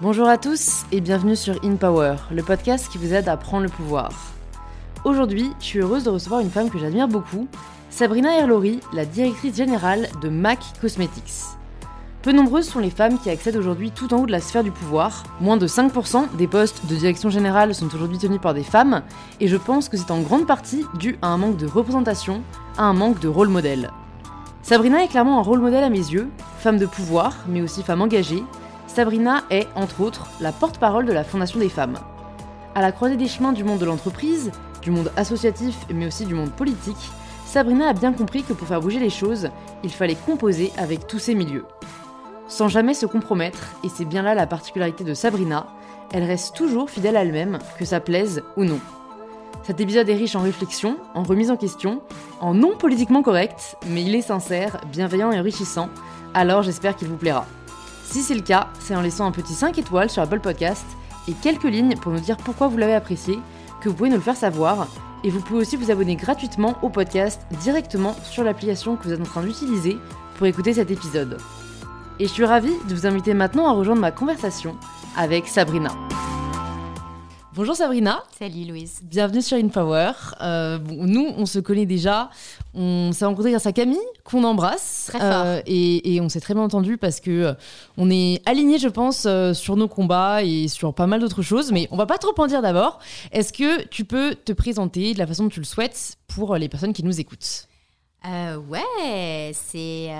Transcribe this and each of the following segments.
Bonjour à tous et bienvenue sur In Power, le podcast qui vous aide à prendre le pouvoir. Aujourd'hui, je suis heureuse de recevoir une femme que j'admire beaucoup, Sabrina Erlori, la directrice générale de MAC Cosmetics. Peu nombreuses sont les femmes qui accèdent aujourd'hui tout en haut de la sphère du pouvoir. Moins de 5% des postes de direction générale sont aujourd'hui tenus par des femmes, et je pense que c'est en grande partie dû à un manque de représentation, à un manque de rôle modèle. Sabrina est clairement un rôle modèle à mes yeux, femme de pouvoir, mais aussi femme engagée, Sabrina est, entre autres, la porte-parole de la Fondation des femmes. À la croisée des chemins du monde de l'entreprise, du monde associatif, mais aussi du monde politique, Sabrina a bien compris que pour faire bouger les choses, il fallait composer avec tous ces milieux. Sans jamais se compromettre, et c'est bien là la particularité de Sabrina, elle reste toujours fidèle à elle-même, que ça plaise ou non. Cet épisode est riche en réflexion, en remise en question, en non politiquement correct, mais il est sincère, bienveillant et enrichissant, alors j'espère qu'il vous plaira. Si c'est le cas, c'est en laissant un petit 5 étoiles sur Apple Podcast et quelques lignes pour nous dire pourquoi vous l'avez apprécié que vous pouvez nous le faire savoir. Et vous pouvez aussi vous abonner gratuitement au podcast directement sur l'application que vous êtes en train d'utiliser pour écouter cet épisode. Et je suis ravie de vous inviter maintenant à rejoindre ma conversation avec Sabrina. Bonjour Sabrina. Salut Louise. Bienvenue sur InPower. Euh, nous, on se connaît déjà. On s'est rencontrés grâce à Camille, qu'on embrasse. Très fort. Euh, et, on s'est très bien entendu parce que euh, on est alignés, je pense, sur nos combats et sur pas mal d'autres choses. Mais on va pas trop en dire d'abord. Est-ce que tu peux te présenter de la façon dont tu le souhaites pour les personnes qui nous écoutent? Ouais, c'est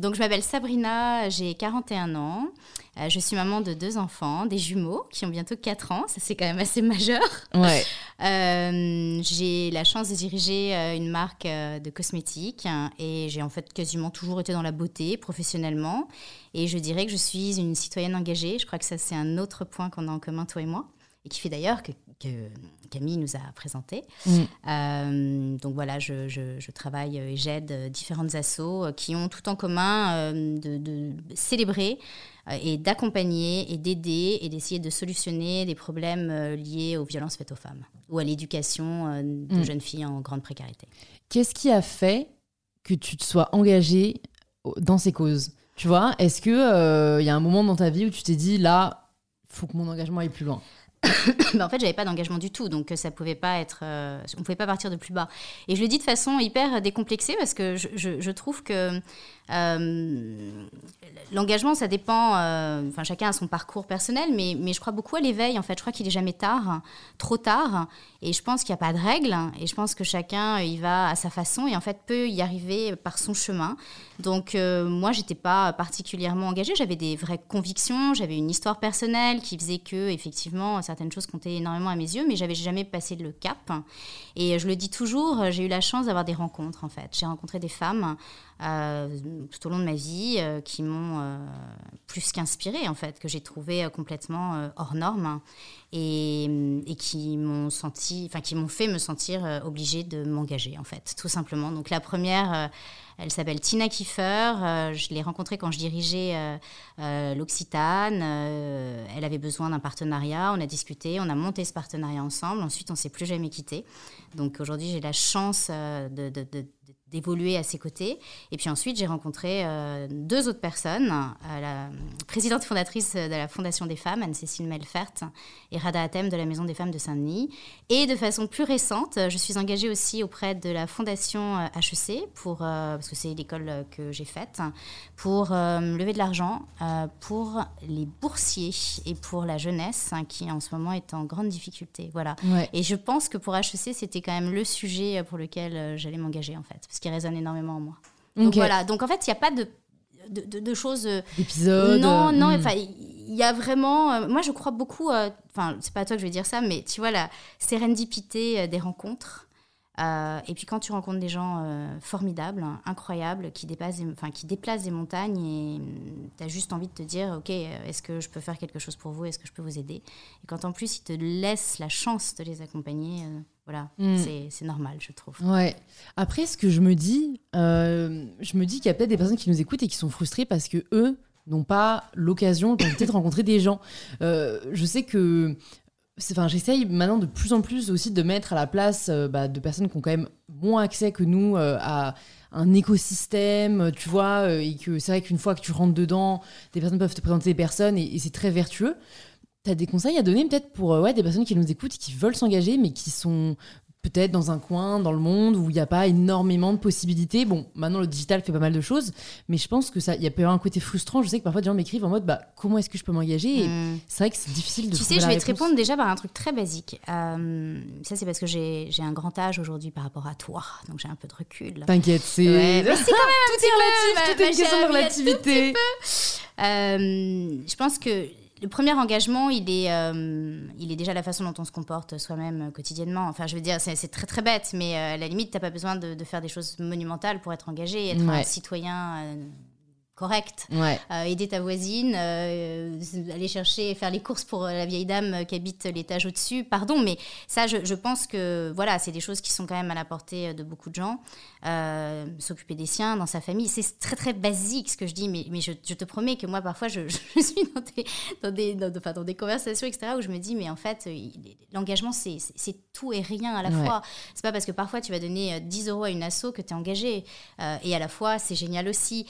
donc je m'appelle Sabrina, j'ai 41 ans. Euh, je suis maman de deux enfants, des jumeaux qui ont bientôt 4 ans, ça c'est quand même assez majeur. Ouais. Euh, j'ai la chance de diriger euh, une marque de cosmétiques hein, et j'ai en fait quasiment toujours été dans la beauté professionnellement. Et je dirais que je suis une citoyenne engagée. Je crois que ça c'est un autre point qu'on a en commun toi et moi et qui fait d'ailleurs que, Camille nous a présenté. Mm. donc voilà, je, travaille et j'aide différentes assos qui ont tout en commun de, de, célébrer euh, et d'accompagner et d'aider et d'essayer de solutionner des problèmes euh, liés aux violences faites aux femmes ou à l'éducation euh, de mm. jeunes filles en grande précarité. Qu'est-ce qui a fait que tu te sois engagée dans ces causes? Tu vois, est-ce qu'il il y a un moment dans ta vie où tu t'es dit là, il faut que mon engagement aille plus loin? bah, en fait, j'avais pas d'engagement du tout, donc ça pouvait pas être, on pouvait pas partir de plus bas. Et je le dis de façon hyper décomplexée parce que je, trouve que euh, l'engagement, ça dépend. Euh, chacun a son parcours personnel, mais, mais je crois beaucoup à l'éveil. En fait, je crois qu'il est jamais tard, trop tard. Et je pense qu'il n'y a pas de règle. Et je pense que chacun y va à sa façon et en fait peut y arriver par son chemin. Donc euh, moi, j'étais pas particulièrement engagée. J'avais des vraies convictions. J'avais une histoire personnelle qui faisait que effectivement certaines choses comptaient énormément à mes yeux, mais j'avais jamais passé le cap. Et je le dis toujours, j'ai eu la chance d'avoir des rencontres. En fait, j'ai rencontré des femmes euh, tout au long de ma vie euh, qui m'ont euh, plus qu'inspiré en fait, que j'ai trouvé complètement hors norme et, et qui m'ont senti, enfin qui m'ont fait me sentir obligée de m'engager en fait, tout simplement. Donc la première elle s'appelle Tina Kiefer. je l'ai rencontrée quand je dirigeais l'Occitane. elle avait besoin d'un partenariat. On a discuté, on a monté ce partenariat ensemble. Ensuite, on s'est plus jamais quitté. Donc aujourd'hui, j'ai la chance de d'évoluer à ses côtés. Et puis ensuite, j'ai rencontré euh, deux autres personnes, euh, la présidente fondatrice de la Fondation des femmes, Anne-Cécile Melfert, et Rada Atem de la Maison des femmes de Saint-Denis. Et de façon plus récente, je suis engagée aussi auprès de la Fondation HEC, euh, pour, parce que c'est l'école que j'ai faite, pour lever de l'argent pour les boursiers et pour la jeunesse hein, qui en ce moment est en grande difficulté. Voilà. Et je pense que pour HEC, c'était quand même le sujet pour lequel j'allais m'engager en fait qui résonne énormément en moi. Donc voilà, donc en fait, il n'y a pas de, de, de, choses... Euh, D'épisodes Non, euh, non, hmm. enfin, il y a vraiment... Euh, moi, je crois beaucoup... Enfin, c'est pas à toi que je vais dire ça, mais tu vois, la sérendipité des rencontres. et puis quand tu rencontres des gens formidables, incroyables, qui, dépassent, enfin, qui déplacent des montagnes, et tu as juste envie de te dire, OK, est-ce que je peux faire quelque chose pour vous? Est-ce que je peux vous aider? Et quand en plus, ils te laissent la chance de les accompagner, voilà, mm. c'est normal, je trouve. Ouais. Après, ce que je me dis, euh, je me dis qu'il y a peut-être des personnes qui nous écoutent et qui sont frustrées parce que eux n'ont pas l'occasion de peut-être rencontrer des gens. Euh, je sais que Enfin, j'essaye maintenant de plus en plus aussi de mettre à la place euh, bah, de personnes qui ont quand même moins accès que nous à, un écosystème, tu vois, et que c'est vrai qu'une fois que tu rentres dedans, des personnes peuvent te présenter des personnes et, et c'est très vertueux. Tu as des conseils à donner peut-être pour ouais, des personnes qui nous écoutent, qui veulent s'engager, mais qui sont peut-être dans un coin dans le monde où il n'y a pas énormément de possibilités. Bon, maintenant le digital fait pas mal de choses, mais je pense que ça, il y a peut-être un côté frustrant. Je sais que parfois des gens m'écrivent en mode, bah comment est-ce que je peux m'engager? Hmm. C'est vrai que c'est difficile de. Tu sais, je vais te répondre déjà par un truc très basique. Euh, ça, c'est parce que j'ai un grand âge aujourd'hui par rapport à toi, donc j'ai un peu de recul. T'inquiète, c'est. Ouais, mais c'est quand même un tout est relatif, tout est une question de relativité. Euh, je pense que le premier engagement, il est, euh, il est déjà la façon dont on se comporte soi-même euh, quotidiennement. Enfin, je veux dire, c'est très très bête, mais euh, à la limite, tu n'as pas besoin de, faire des choses monumentales pour être engagé, être un citoyen correct. Euh, aider ta voisine, euh, aller chercher, faire les courses pour la vieille dame qui habite l'étage au-dessus. Pardon, mais ça, je, pense que voilà, c'est des choses qui sont quand même à la portée de beaucoup de gens. Euh, s'occuper des siens, dans sa famille, c'est très très basique ce que je dis, mais, mais je, te promets que moi, parfois, je, suis dans des, dans, des, dans, des conversations, etc., où je me dis, mais en fait, l'engagement, c'est tout et rien à la fois. C'est pas parce que parfois tu vas donner 10 euros à une asso que tu es engagé. et à la fois, c'est génial aussi.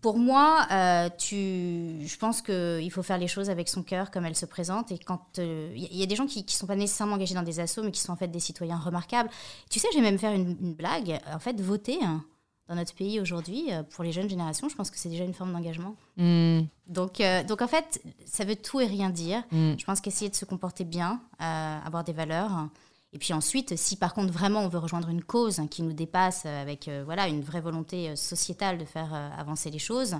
Pour moi, euh, tu, je pense qu'il faut faire les choses avec son cœur comme elles se présentent. Et quand il euh, y, a des gens qui ne sont pas nécessairement engagés dans des assos, mais qui sont en fait des citoyens remarquables. Tu sais, je vais même faire une, blague. En fait, voter hein, dans notre pays aujourd'hui, euh, pour les jeunes générations, je pense que c'est déjà une forme d'engagement. Hmm. Donc, donc en fait, ça veut tout et rien dire. Hmm. Je pense qu'essayer de se comporter bien, avoir des valeurs. Et puis ensuite, si par contre vraiment on veut rejoindre une cause qui nous dépasse euh, avec euh, voilà une vraie volonté euh, sociétale de faire avancer les choses,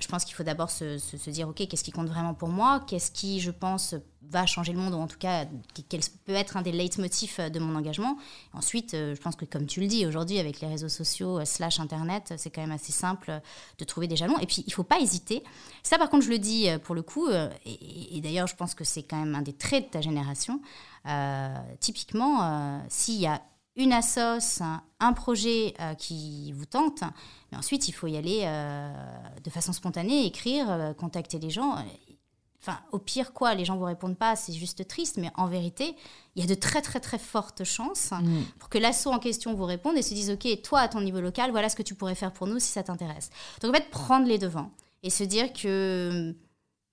je pense qu'il faut d'abord se, dire ok qu'est-ce qui compte vraiment pour moi, qu'est-ce qui je pense va changer le monde? Ou en tout cas quel peut être un des leitmotifs de mon engagement? Ensuite, je pense que comme tu le dis aujourd'hui avec les réseaux sociaux slash internet, c'est quand même assez simple de trouver des jalons. Et puis il faut pas hésiter. Ça par contre je le dis pour le coup et d'ailleurs je pense que c'est quand même un des traits de ta génération. Euh, typiquement, euh, s'il y a une assoce, un, projet euh, qui vous tente, mais ensuite il faut y aller de façon spontanée, écrire, contacter les gens. Enfin, au pire, quoi, les gens vous répondent pas, c'est juste triste, mais en vérité, il y a de très très très fortes chances mm. pour que l'asso en question vous réponde et se dise, ok, toi à ton niveau local, voilà ce que tu pourrais faire pour nous si ça t'intéresse. Donc en fait, prendre les devants et se dire que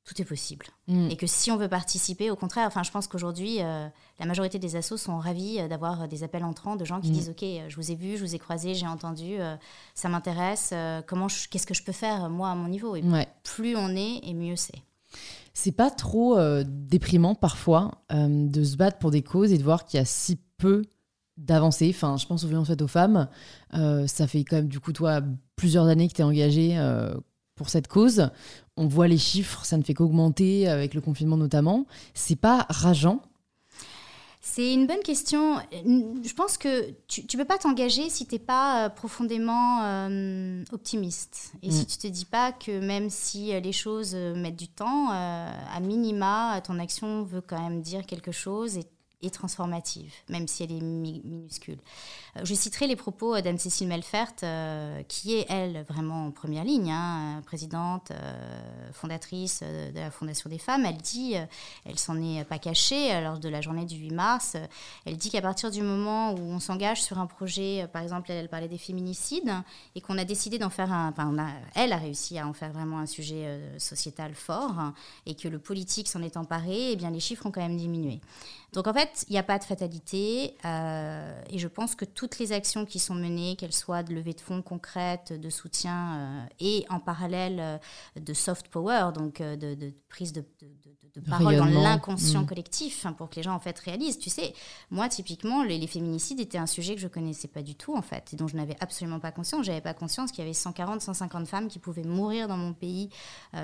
tout est possible. Mm. Et que si on veut participer, au contraire, enfin, je pense qu'aujourd'hui, euh, la majorité des assos sont ravis euh, d'avoir des appels entrants de gens qui mm. disent Ok, je vous ai vu, je vous ai croisé, j'ai entendu, euh, ça m'intéresse, comment qu'est-ce que je peux faire, moi, à mon niveau? Et plus on est, et mieux c'est. C'est pas trop déprimant parfois de se battre pour des causes et de voir qu'il y a si peu d'avancées. Enfin, je pense aux violences faites aux femmes. ça fait quand même, du coup, toi, plusieurs années que tu es engagée pour cette cause. On voit les chiffres, ça ne fait qu'augmenter avec le confinement notamment. C'est pas rageant? C'est une bonne question. Je pense que tu ne peux pas t'engager si tu n'es pas euh, profondément euh, optimiste. Et si mm. tu te dis pas que même si euh, les choses mettent du temps, à minima, ton action veut quand même dire quelque chose et et transformative, même si elle est minuscule. Euh, je citerai les propos euh, d'Anne-Cécile Melfert, euh, qui est, elle, vraiment en première ligne, hein, présidente, fondatrice de la Fondation des femmes. Elle dit, elle s'en est pas cachée lors de la journée du 8 mars, elle dit qu'à partir du moment où on s'engage sur un projet, par exemple, elle, parlait des féminicides, et qu'on a décidé d'en faire un... Enfin, elle a réussi à en faire vraiment un sujet sociétal fort, et que le politique s'en est emparé, eh bien les chiffres ont quand même diminué. Donc en fait, il n'y a pas de fatalité euh, et je pense que toutes les actions qui sont menées, qu'elles soient de levée de fonds concrètes, de soutien euh, et en parallèle euh, de soft power, donc de, prise de, parole dans l'inconscient mm. collectif hein, pour que les gens en fait réalisent. Tu sais, moi typiquement, les, féminicides étaient un sujet que je connaissais pas du tout en fait et dont je n'avais absolument pas conscience. J'avais pas conscience qu'il y avait 140, 150 femmes qui pouvaient mourir dans mon pays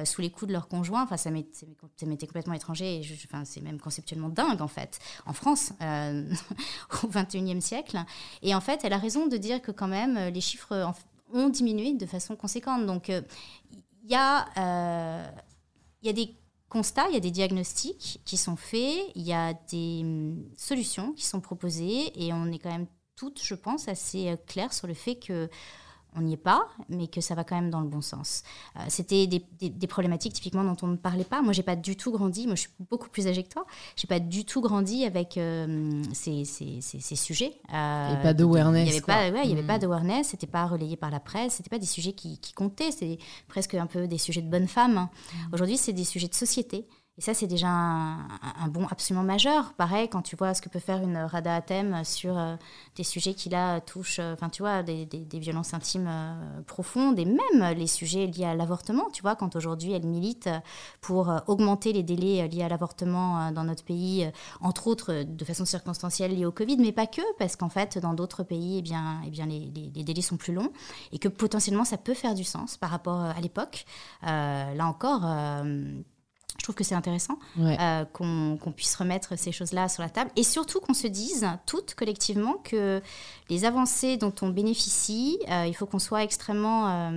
sous les coups de leur conjoint. Enfin, ça m'était complètement étranger et enfin, c'est même conceptuellement dingue en fait en France euh, au XXIe siècle. Et en fait, elle a raison de dire que quand même les chiffres ont diminué de façon conséquente. Donc euh, il y, euh, y, a des il y a des diagnostics qui sont faits, il y a des hum, solutions qui sont proposées et on est quand même toutes, je pense, assez claires sur le fait que on n'y est pas, mais que ça va quand même dans le bon sens. Euh, c'était des, problématiques typiquement dont on ne parlait pas. Moi, j'ai pas du tout grandi. Moi, je suis beaucoup plus âgée que toi. J'ai pas du tout grandi avec euh, ces, ces, ces, sujets. Euh, il n'y avait pas d'awareness. Il n'y avait, pas, ouais, avait pas d'awareness. C'était pas relayé par la presse. C'était pas des sujets qui, qui comptaient. C'est presque un peu des sujets de bonne femme. Mmh. Aujourd'hui, c'est des sujets de société. Et ça, c'est déjà un, bon absolument majeur. Pareil, quand tu vois ce que peut faire une Rada à thème sur euh, des sujets qui là touchent, euh, enfin, tu vois, des, des, violences intimes euh, profondes et même les sujets liés à l'avortement. Tu vois, quand aujourd'hui elle milite pour augmenter les délais liés à l'avortement dans notre pays, entre autres de façon circonstancielle liée au Covid, mais pas que, parce qu'en fait, dans d'autres pays, eh bien, eh bien les, les, délais sont plus longs et que potentiellement ça peut faire du sens par rapport à l'époque. là encore, je trouve que c'est intéressant euh, qu'on puisse remettre ces choses-là sur la table. Et surtout qu'on se dise toutes collectivement que les avancées dont on bénéficie, euh, il faut qu'on soit extrêmement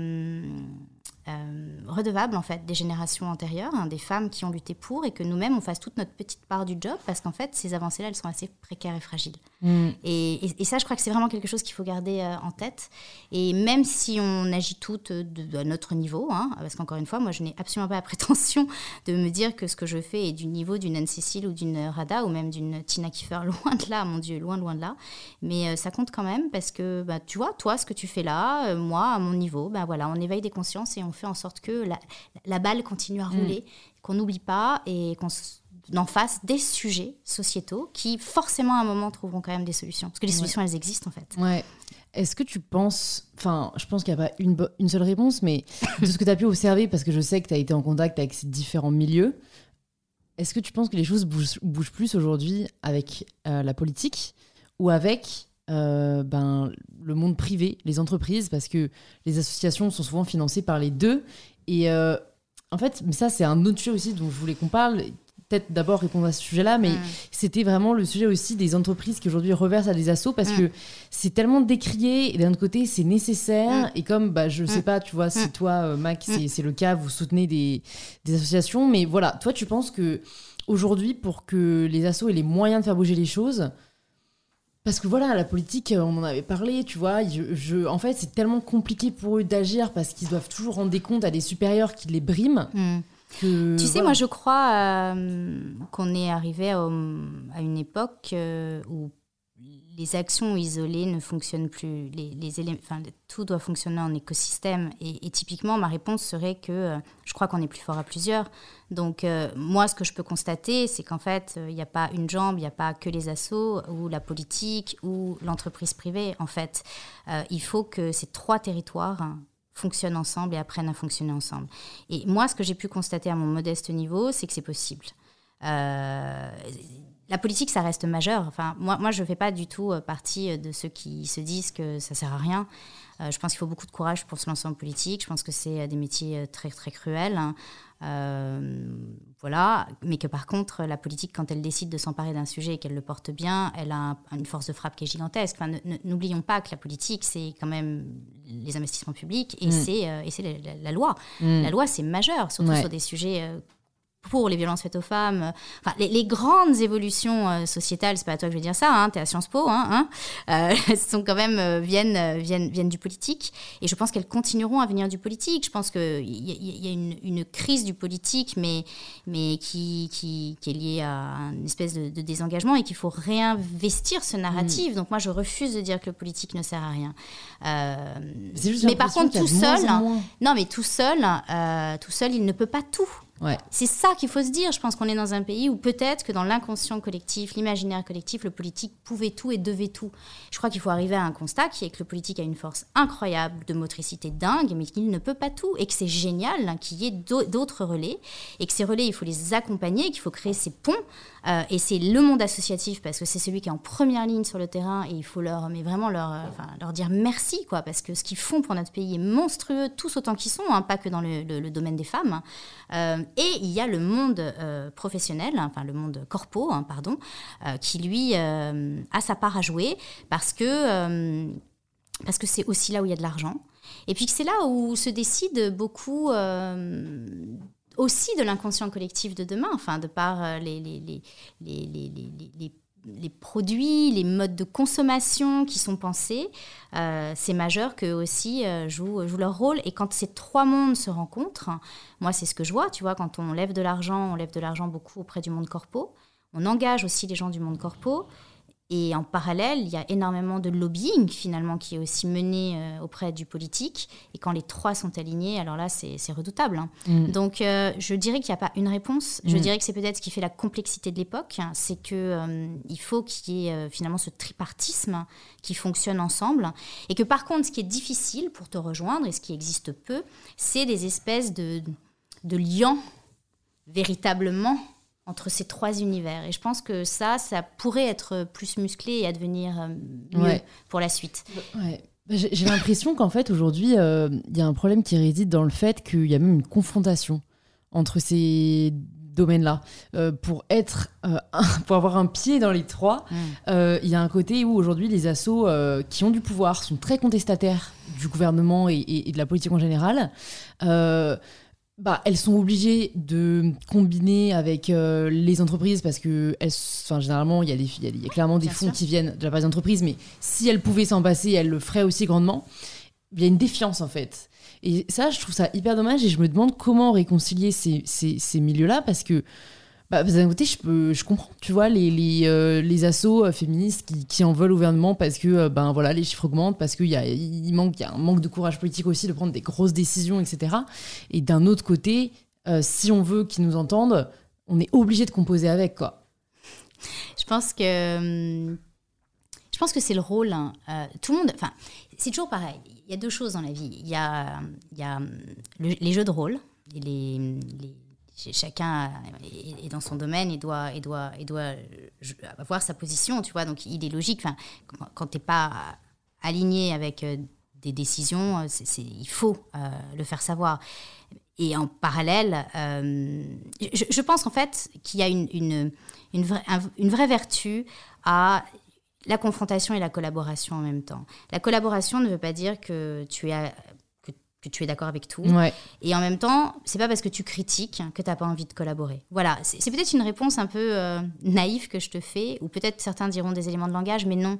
euh, euh, redevable en fait des générations antérieures, hein, des femmes qui ont lutté pour, et que nous-mêmes on fasse toute notre petite part du job, parce qu'en fait ces avancées-là elles sont assez précaires et fragiles. Mm. Et, ça je crois que c'est vraiment quelque chose qu'il faut garder euh, en tête. Et même si on agit toutes de, à notre niveau, hein, parce qu'encore une fois moi je n'ai absolument pas la prétention de me dire que ce que je fais est du niveau d'une Anne-Cécile ou d'une Rada ou même d'une Tina Kiefer, loin de là, mon Dieu, loin loin de là. Mais euh, ça compte quand même parce que bah, tu vois, toi ce que tu fais là, moi à mon niveau, bah, voilà, on éveille des consciences et on fait en sorte que la, balle continue à rouler, mm. qu'on n'oublie pas et qu'on en face des sujets sociétaux qui forcément à un moment trouveront quand même des solutions. Parce que les solutions, elles existent en fait. Ouais. Est-ce que tu penses, enfin, je pense qu'il n'y a pas une, une, seule réponse, mais de ce que tu as pu observer, parce que je sais que tu as été en contact avec ces différents milieux, est-ce que tu penses que les choses bougent, plus aujourd'hui avec euh, la politique ou avec euh, ben, le monde privé, les entreprises, parce que les associations sont souvent financées par les deux. Et euh, en fait, mais ça, c'est un autre sujet aussi dont je voulais qu'on parle. Peut-être d'abord répondre à ce sujet-là, mais c'était vraiment le sujet aussi des entreprises qui aujourd'hui reversent à des assos parce que c'est tellement décrié et d'un autre côté, c'est nécessaire. Et comme, bah, je sais pas, tu vois, si toi, euh, Mac, c'est le cas, vous soutenez des, des associations, mais voilà, toi, tu penses que aujourd'hui, pour que les assos aient les moyens de faire bouger les choses, parce que voilà, la politique, euh, on en avait parlé, tu vois. Je, en fait, c'est tellement compliqué pour eux d'agir parce qu'ils doivent toujours rendre des comptes à des supérieurs qui les briment. Hmm. tu sais, moi, je crois euh, qu'on est arrivé à, une époque euh, où les actions isolées ne fonctionnent plus. Les, enfin, tout doit fonctionner en écosystème. Et, typiquement, ma réponse serait que euh, je crois qu'on est plus fort à plusieurs. Donc, euh, moi, ce que je peux constater, c'est qu'en fait, euh, il n'y a pas une jambe, il n'y a pas que les assos, ou la politique, ou l'entreprise privée. En fait, il faut que ces trois territoires hein, fonctionnent ensemble et apprennent à fonctionner ensemble. Et moi, ce que j'ai pu constater à mon modeste niveau, c'est que c'est possible. Euh, la politique, ça reste majeur. Enfin, moi, moi je ne fais pas du tout euh, partie euh, de ceux qui se disent que ça sert à rien. Euh, je pense qu'il faut beaucoup de courage pour se lancer en politique. Je pense que c'est des métiers très, très cruels. Hein. voilà. Mais que par contre, la politique, quand elle décide de s'emparer d'un sujet et qu'elle le porte bien, elle a une force de frappe qui est gigantesque. Enfin, N'oublions pas que la politique, c'est quand même les investissements publics et mm. c'est la, loi. Mm. La loi, c'est majeur, surtout sur des sujets pour les violences faites aux femmes, enfin, les, grandes évolutions euh, sociétales, c'est pas à toi que je vais dire ça, hein, tu es à Sciences Po, hein, hein euh, sont quand même, euh, viennent, viennent, viennent du politique. Et je pense qu'elles continueront à venir du politique. Je pense qu'il y, y, a une, une, crise du politique, mais, mais qui, qui, qui, est liée à une espèce de, désengagement et qu'il faut réinvestir ce narratif. Mm. Donc moi, je refuse de dire que le politique ne sert à rien. mais par contre, tout seul, non, mais tout seul, tout seul, il ne peut pas tout. C'est ça qu'il faut se dire. Je pense qu'on est dans un pays où peut-être que dans l'inconscient collectif, l'imaginaire collectif, le politique pouvait tout et devait tout. Je crois qu'il faut arriver à un constat qui est que le politique a une force incroyable de motricité dingue, mais qu'il ne peut pas tout et que c'est génial hein, qu'il y ait d'autres relais et que ces relais, il faut les accompagner, qu'il faut créer ces ponts. Euh, et c'est le monde associatif parce que c'est celui qui est en première ligne sur le terrain et il faut leur, mais vraiment leur, euh, leur dire merci, quoi, parce que ce qu'ils font pour notre pays est monstrueux, tous autant qu'ils sont, hein, pas que dans le, domaine des femmes. Euh, et il y a le monde professionnel, enfin le monde corpo, hein, pardon, qui lui a sa part à jouer parce que que c'est aussi là où il y a de l'argent. Et puis c'est là où se décide beaucoup aussi de l'inconscient collectif de demain, enfin de par les, les, les, les les produits, les modes de consommation qui sont pensés, euh, c'est majeur qu'eux aussi euh, jouent, jouent, leur rôle. Et quand ces trois mondes se rencontrent, moi c'est ce que je vois, tu vois, quand on lève de l'argent, on lève de l'argent beaucoup auprès du monde corpo, on engage aussi les gens du monde corpo, et en parallèle, il y a énormément de lobbying finalement qui est aussi mené euh, auprès du politique. Et quand les trois sont alignés, alors là, c'est redoutable. Hein. Mm. Donc, euh, je dirais qu'il n'y a pas une réponse. Je mm. dirais que c'est peut-être ce qui fait la complexité de l'époque. C'est qu'il euh, il faut qu'il y ait finalement ce tripartisme qui fonctionne ensemble. Et que par contre, ce qui est difficile pour te rejoindre et ce qui existe peu, c'est des espèces de, de liens véritablement entre ces trois univers. Et je pense que ça, ça pourrait être plus musclé et advenir euh, mieux pour la suite. Ouais. Bah, j'ai l'impression qu'en fait, aujourd'hui, euh, il y a un problème qui réside dans le fait qu'il y a même une confrontation entre ces domaines-là. Euh, pour être, pour avoir un pied dans les trois, mm. il y a un côté où aujourd'hui les assos qui ont du pouvoir sont très contestataires du gouvernement et, et de la politique en général bah, elles sont obligées de combiner avec euh, les entreprises parce que elles, généralement, il y, a y, y a clairement des fonds qui viennent de la part des entreprises, mais si elles pouvaient s'en passer, elles le feraient aussi grandement. Il y a une défiance en fait. Et ça, je trouve ça hyper dommage et je me demande comment réconcilier ces, ces, ces milieux-là parce que bah, d'un côté, je, peux, je comprends, tu vois, les, les, euh, les assos euh, féministes qui, qui, en veulent au gouvernement parce que euh, ben, voilà, les chiffres augmentent, parce qu'il y a, il manque, y a un manque de courage politique aussi de prendre des grosses décisions, etc. Et d'un autre côté, si on veut qu'ils nous entendent, on est obligé de composer avec, quoi. Je pense que, hum, je pense que c'est le rôle. Hein. tout le monde, enfin, c'est toujours pareil. Il y a deux choses dans la vie. Il y a, il y a hum, les jeux de rôle et les chacun est, dans son domaine et doit, et doit, et doit avoir sa position, tu vois. Donc, il est logique, quand tu n'es pas aligné avec euh, des décisions, euh, il faut euh, le faire savoir. Et en parallèle, je, pense en fait qu'il y a une, une, une, vraie, une vraie vertu à la confrontation et la collaboration en même temps. La collaboration ne veut pas dire que tu es que tu es d'accord avec tout. Et en même temps, c'est pas parce que tu critiques que tu n'as pas envie de collaborer. Voilà, c'est peut-être une réponse un peu euh, naïve que je te fais, ou peut-être certains diront des éléments de langage, mais non.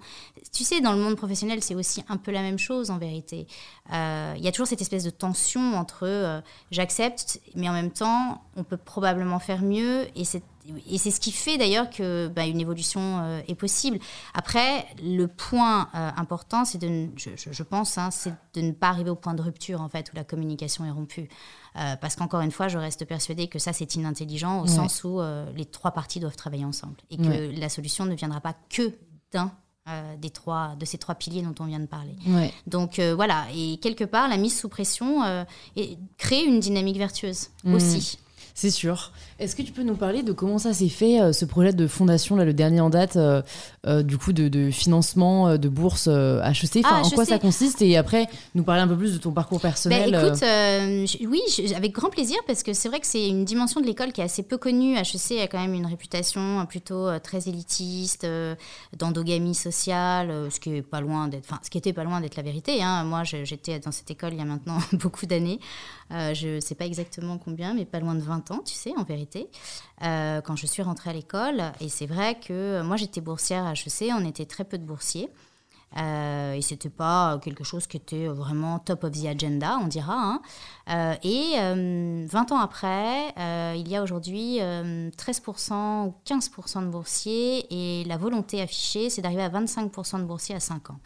Tu sais, dans le monde professionnel, c'est aussi un peu la même chose en vérité. Euh, il y a toujours cette espèce de tension entre euh, j'accepte, mais en même temps, on peut probablement faire mieux, et c'est et c'est ce qui fait d'ailleurs que bah, une évolution euh, est possible. Après, le point euh, important, c'est de, je, je pense, hein, c'est de ne pas arriver au point de rupture en fait où la communication est rompue, euh, parce qu'encore une fois, je reste persuadée que ça c'est inintelligent au sens où les trois parties doivent travailler ensemble et que la solution ne viendra pas que d'un des trois, de ces trois piliers dont on vient de parler. Donc voilà, et quelque part, la mise sous pression crée une dynamique vertueuse mmh. aussi. C'est sûr. Est-ce que tu peux nous parler de comment ça s'est fait, euh, ce projet de fondation, là, le dernier en date, euh, euh, du coup, de, financement de bourse HEC enfin, ah, En quoi ça consiste? Et après, nous parler un peu plus de ton parcours personnel. Bah, écoute, oui, avec grand plaisir, parce que c'est vrai que c'est une dimension de l'école qui est assez peu connue. HEC a quand même une réputation plutôt très élitiste, d'endogamie sociale, ce qui est pas loin d'être, enfin, ce qui était pas loin d'être la vérité. Hein. Moi, j'étais dans cette école il y a maintenant beaucoup d'années. Je ne sais pas exactement combien, mais pas loin de 20 ans, tu sais, en vérité, euh, quand je suis rentrée à l'école. Et c'est vrai que moi, j'étais boursière à HEC, on était très peu de boursiers. Euh, et c'était pas quelque chose qui était vraiment top of the agenda, on dira. Hein. Euh, et 20 ans après, il y a aujourd'hui 13% ou 15% de boursiers et la volonté affichée, c'est d'arriver à 25% de boursiers à 5 ans.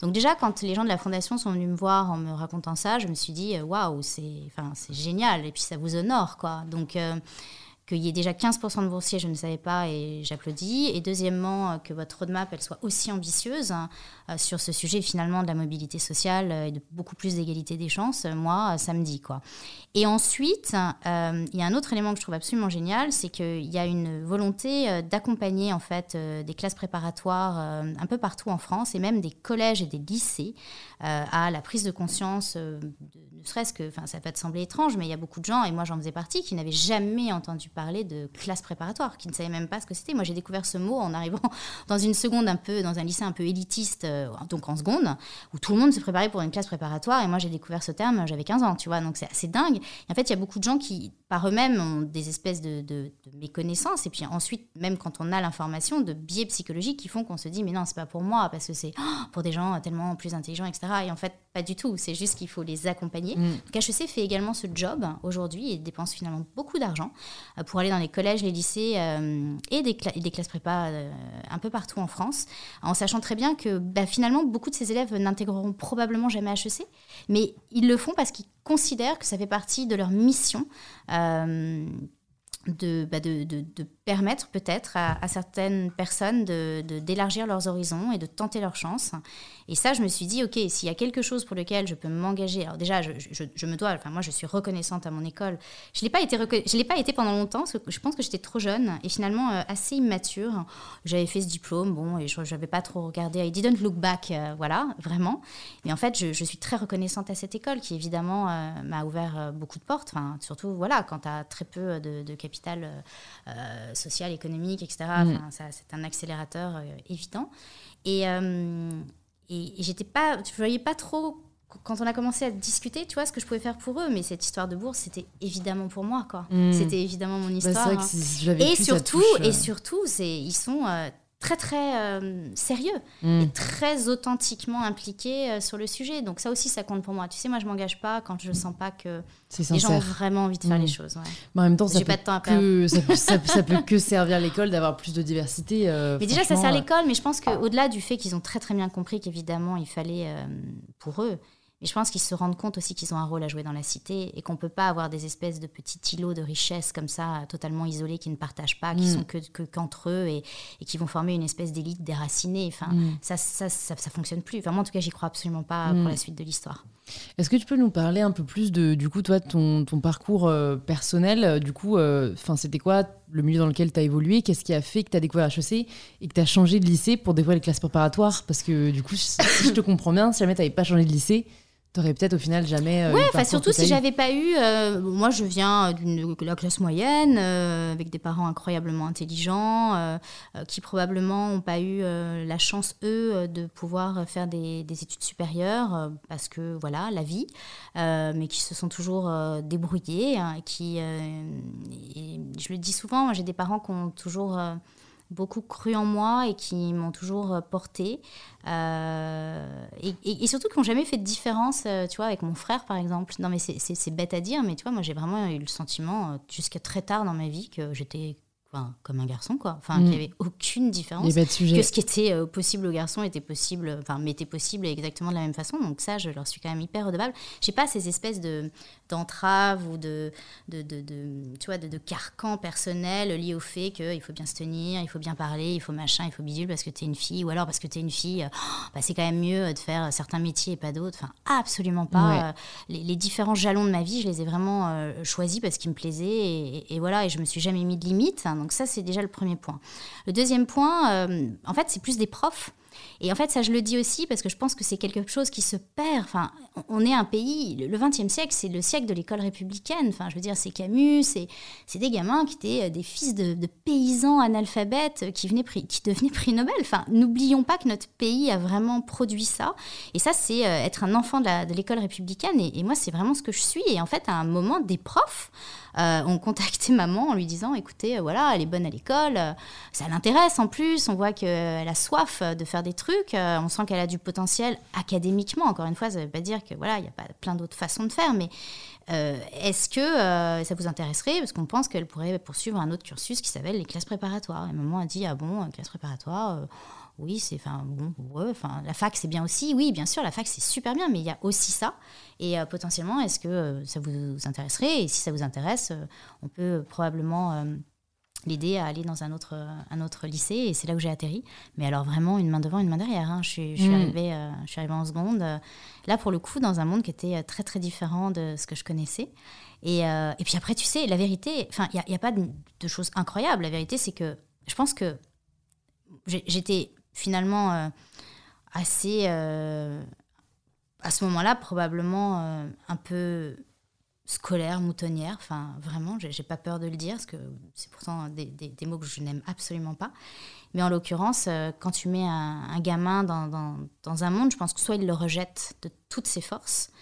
Donc déjà, quand les gens de la fondation sont venus me voir en me racontant ça, je me suis dit, waouh, c'est génial, et puis ça vous honore, quoi. Donc qu'il y ait déjà 15% de boursiers, je ne savais pas et j'applaudis. Et deuxièmement, euh, que votre roadmap elle soit aussi ambitieuse hein, euh, sur ce sujet finalement de la mobilité sociale euh, et de beaucoup plus d'égalité des chances, moi, ça me dit quoi. Et ensuite, il y a un autre élément que je trouve absolument génial, c'est qu'il y a une volonté d'accompagner en fait des classes préparatoires un peu partout en France et même des collèges et des lycées à la prise de conscience, ne serait-ce que, enfin ça peut te sembler étrange, mais il y a beaucoup de gens, et moi j'en faisais partie, qui n'avaient jamais entendu parler de classe préparatoire, qui ne savaient même pas ce que c'était. Moi, j'ai découvert ce mot en arrivant dans une seconde un peu, dans un lycée un peu élitiste, euh, donc en seconde, où tout le monde se préparait pour une classe préparatoire. Et moi, j'ai découvert ce terme, j'avais 15 ans, tu vois. Donc, c'est assez dingue. Et en fait, il y a beaucoup de gens qui, par eux-mêmes, ont des espèces de, de, méconnaissances. Et puis ensuite, même quand on a l'information, de biais psychologiques qui font qu'on se dit, mais non, c'est pas pour moi, parce que c'est oh, pour des gens tellement plus intelligents, etc. Et en fait, pas du tout. C'est juste qu'il faut les accompagner. Mm. Donc, HEC fait également ce job aujourd'hui et dépense finalement beaucoup d'argent euh, pour aller dans les collèges, les lycées euh, et, des des classes prépa euh, un peu partout en France, en sachant très bien que bah, finalement, beaucoup de ces élèves n'intégreront probablement jamais HEC, mais ils le font parce qu'ils considèrent que ça fait partie de leur mission. de, bah, de, de, permettre peut-être à, certaines personnes de, d'élargir leurs horizons et de tenter leur chance. Et ça, je me suis dit, OK, s'il y a quelque chose pour lequel je peux m'engager, alors déjà, je, me dois, enfin moi, je suis reconnaissante à mon école. Je l'ai pas, été je l'ai pas été pendant longtemps, parce que je pense que j'étais trop jeune et finalement euh, assez immature. J'avais fait ce diplôme, bon, et je n'avais pas trop regardé. I didn't look back, euh, voilà, vraiment. Mais en fait, je, suis très reconnaissante à cette école qui, évidemment, euh, m'a ouvert beaucoup de portes. Surtout, voilà, quand tu as très peu de, de capital social, économique, etc. Mm. c'est un accélérateur euh, évident. Et, euh, et, j'étais pas, je voyais pas trop quand on a commencé à discuter, tu vois, ce que je pouvais faire pour eux, mais cette histoire de bourse, c'était évidemment pour moi, quoi. Mm. C'était évidemment mon bah, histoire. Hein. et, surtout, et euh. surtout, c'est ils sont très très euh, sérieux mm. et très authentiquement impliqué euh, sur le sujet. Donc ça aussi, ça compte pour moi. Tu sais, moi, je m'engage pas quand je sens pas que les gens ont vraiment envie de faire mm. les choses. Mais en même temps, ça peut, pas que, ça, peut, que servir l'école d'avoir plus de diversité. Euh, mais déjà, ça sert l'école, mais je pense qu'au-delà du fait qu'ils ont très très bien compris qu'évidemment, il fallait pour eux mais je pense qu'ils se rendent compte aussi qu'ils ont un rôle à jouer dans la cité et qu'on ne peut pas avoir des espèces de petits îlots de richesse comme ça, totalement isolés, qui ne partagent pas, qui mm. sont que qu'entre eux et, et, qui vont former une espèce d'élite déracinée. Enfin, mm. ça, ça, ça, fonctionne plus. Enfin, moi, en tout cas, j'y crois absolument pas pour mm. la suite de l'histoire. Est-ce que tu peux nous parler un peu plus de, du coup, toi, ton, ton parcours euh, personnel Du coup, euh, enfin, c'était quoi le milieu dans lequel tu as évolué? Qu'est-ce qui a fait que tu as découvert HEC et que tu as changé de lycée pour dévoiler les classes préparatoires? Parce que du coup, si je te comprends bien, si jamais tu n'avais pas changé de lycée, T'aurais peut-être au final jamais. Euh, ouais, enfin surtout si j'avais pas eu. Euh, moi, je viens de la classe moyenne, euh, avec des parents incroyablement intelligents, euh, qui probablement n'ont pas eu la chance, eux, de pouvoir faire des, des études supérieures, parce que voilà, la vie, mais qui se sont toujours débrouillés. Hein, qui, je le dis souvent, j'ai des parents qui ont toujours beaucoup cru en moi et qui m'ont toujours euh, porté. Euh, et, surtout qui n'ont jamais fait de différence, euh, tu vois, avec mon frère, par exemple. Non, mais c'est bête à dire, mais tu vois, moi, j'ai vraiment eu le sentiment, jusqu'à très tard dans ma vie, que j'étais comme un garçon, quoi. Enfin, qu'il n'y avait aucune différence. Que ce qui était euh, possible aux garçons était possible, enfin, m'était possible exactement de la même façon. Donc ça, je leur suis quand même hyper redevable. J'ai pas ces espèces de d'entraves ou de, de, de, tu vois, de, de carcans personnels liés au fait qu'il faut bien se tenir, il faut bien parler, il faut machin, il faut bidule parce que tu es une fille, ou alors parce que tu es une fille, oh, bah, c'est quand même mieux de faire certains métiers et pas d'autres. Enfin, absolument pas. Les, différents jalons de ma vie, je les ai vraiment euh, choisis parce qu'ils me plaisaient et, et, voilà, et je me suis jamais mis de limite. Hein, donc ça, c'est déjà le premier point. Le deuxième point, euh, en fait, c'est plus des profs. Et en fait, ça, je le dis aussi parce que je pense que c'est quelque chose qui se perd. Enfin, on est un pays, le XXe siècle, c'est le siècle de l'école républicaine. Enfin, je veux dire, c'est Camus, c'est des gamins qui étaient euh, des fils de, paysans analphabètes qui, venaient, qui devenaient prix Nobel. Enfin, n'oublions pas que notre pays a vraiment produit ça. Et ça, c'est euh, être un enfant de l'école républicaine. Et moi, c'est vraiment ce que je suis. Et en fait, à un moment, des profs euh, ont contacté maman en lui disant écoutez, euh, voilà, elle est bonne à l'école, euh, ça l'intéresse en plus, on voit qu'elle a soif de faire des trucs, on sent qu'elle a du potentiel académiquement. Encore une fois, ça ne veut pas dire que voilà, il n'y a pas plein d'autres façons de faire, mais est-ce que ça vous intéresserait? Parce qu'on pense qu'elle pourrait poursuivre un autre cursus qui s'appelle les classes préparatoires. Et maman a dit ah bon, classe préparatoire oui, c'est enfin bon, enfin la fac c'est bien aussi. Oui, bien sûr, la fac c'est super bien, mais il y a aussi ça. Et euh, potentiellement, est-ce que euh, ça vous, intéresserait? Et si ça vous intéresse, euh, on peut probablement l'aider à aller dans un autre, un autre lycée. Et c'est là où j'ai atterri. Mais alors vraiment une main devant, une main derrière. Hein. Je, suis, je, suis mm. arrivée, je suis arrivée en seconde. là, pour le coup, dans un monde qui était très très différent de ce que je connaissais. Et, et puis après, tu sais, la vérité, enfin, il n'y a, a, pas de, de choses incroyables. La vérité, c'est que je pense que j'étais finalement euh, assez, euh, à ce moment-là, probablement euh, un peu scolaire, moutonnière. Enfin, vraiment, j'ai pas peur de le dire, parce que c'est pourtant des, des, mots que je n'aime absolument pas. Mais en l'occurrence, quand tu mets un, gamin dans, dans, dans, un monde, je pense que soit il le rejette de toutes ses forces,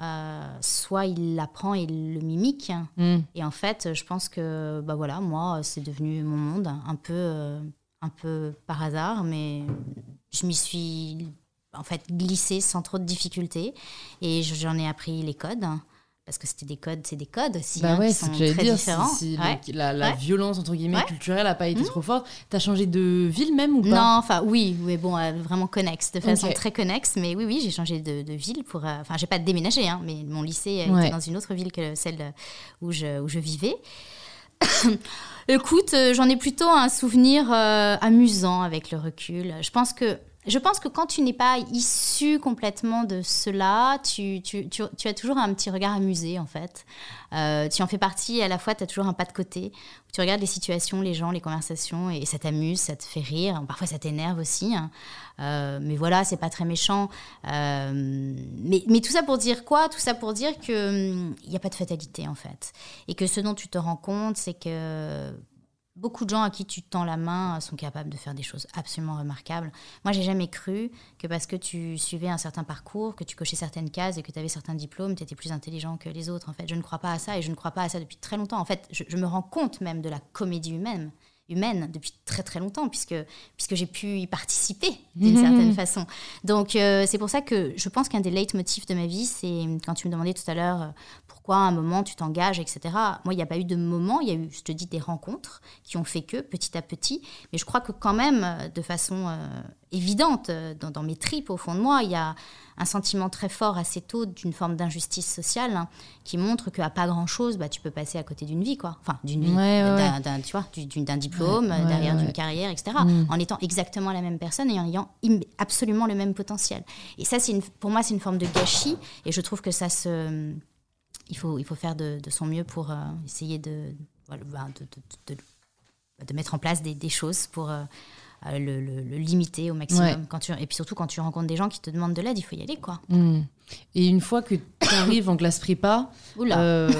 euh, soit il l'apprend et il le mimique. Mm. Et en fait, je pense que, bah voilà, moi, c'est devenu mon monde, un peu, euh, un peu par hasard, mais je m'y suis en fait glissée sans trop de difficultés. Et j'en ai appris les codes parce que c'était des codes, c'est des codes aussi bah hein, qui sont très dire, différents. Si, la, violence entre guillemets culturelle n'a pas été mmh. trop forte, tu as changé de ville même ou pas? Non, enfin oui, oui, bon, euh, vraiment connexe, de façon très connexe, mais oui, oui, j'ai changé de, ville pour, euh, enfin, j'ai pas déménagé, hein, mais mon lycée était dans une autre ville que celle où je, où je vivais. Écoute, euh, j'en ai plutôt un souvenir amusant avec le recul. Je pense que je pense que quand tu n'es pas issu complètement de cela, tu, tu, tu, tu, as toujours un petit regard amusé, en fait. Euh, tu en fais partie, à la fois, tu as toujours un pas de côté. tu regardes les situations, les gens, les conversations, et ça t'amuse, ça te fait rire. Parfois, ça t'énerve aussi. Hein. Euh, mais voilà, c'est pas très méchant. Euh, mais, mais, tout ça pour dire quoi? Tout ça pour dire qu'il hum, n'y a pas de fatalité, en fait. Et que ce dont tu te rends compte, c'est que Beaucoup de gens à qui tu tends la main sont capables de faire des choses absolument remarquables. Moi, j'ai jamais cru que parce que tu suivais un certain parcours, que tu cochais certaines cases et que tu avais certains diplômes, tu étais plus intelligent que les autres. En fait, je ne crois pas à ça et je ne crois pas à ça depuis très longtemps. En fait, je me rends compte même de la comédie humaine humaine depuis très très longtemps, puisque, puisque j'ai pu y participer d'une mhm. certaine façon. Donc euh, c'est pour ça que je pense qu'un des leitmotifs de ma vie, c'est quand tu me demandais tout à l'heure euh, pourquoi à un moment tu t'engages, etc. Moi, il n'y a pas eu de moment, il y a eu, je te dis, des rencontres qui ont fait que petit à petit. Mais je crois que quand même, euh, de façon évidente, dans, dans mes tripes au fond de moi, il y a un sentiment très fort assez tôt d'une forme d'injustice sociale hein, qui montre qu'à pas grand chose, bah, tu peux passer à côté d'une vie, quoi. Enfin, d'une vie, d'un, tu vois, d'un diplôme, derrière d'une carrière, etc. Mm. En étant exactement la même personne et en ayant absolument le même potentiel. Et ça, c'est pour moi, c'est une forme de gâchis. Et je trouve que ça se, il faut, il faut faire de, son mieux pour euh, essayer de, bah, de, de, mettre en place des, des choses pour euh, le, le, limiter au maximum. Quand tu, et puis surtout, quand tu rencontres des gens qui te demandent de l'aide, il faut y aller. quoi. Hmm. Et une fois que tu arrives en classe prépa, euh,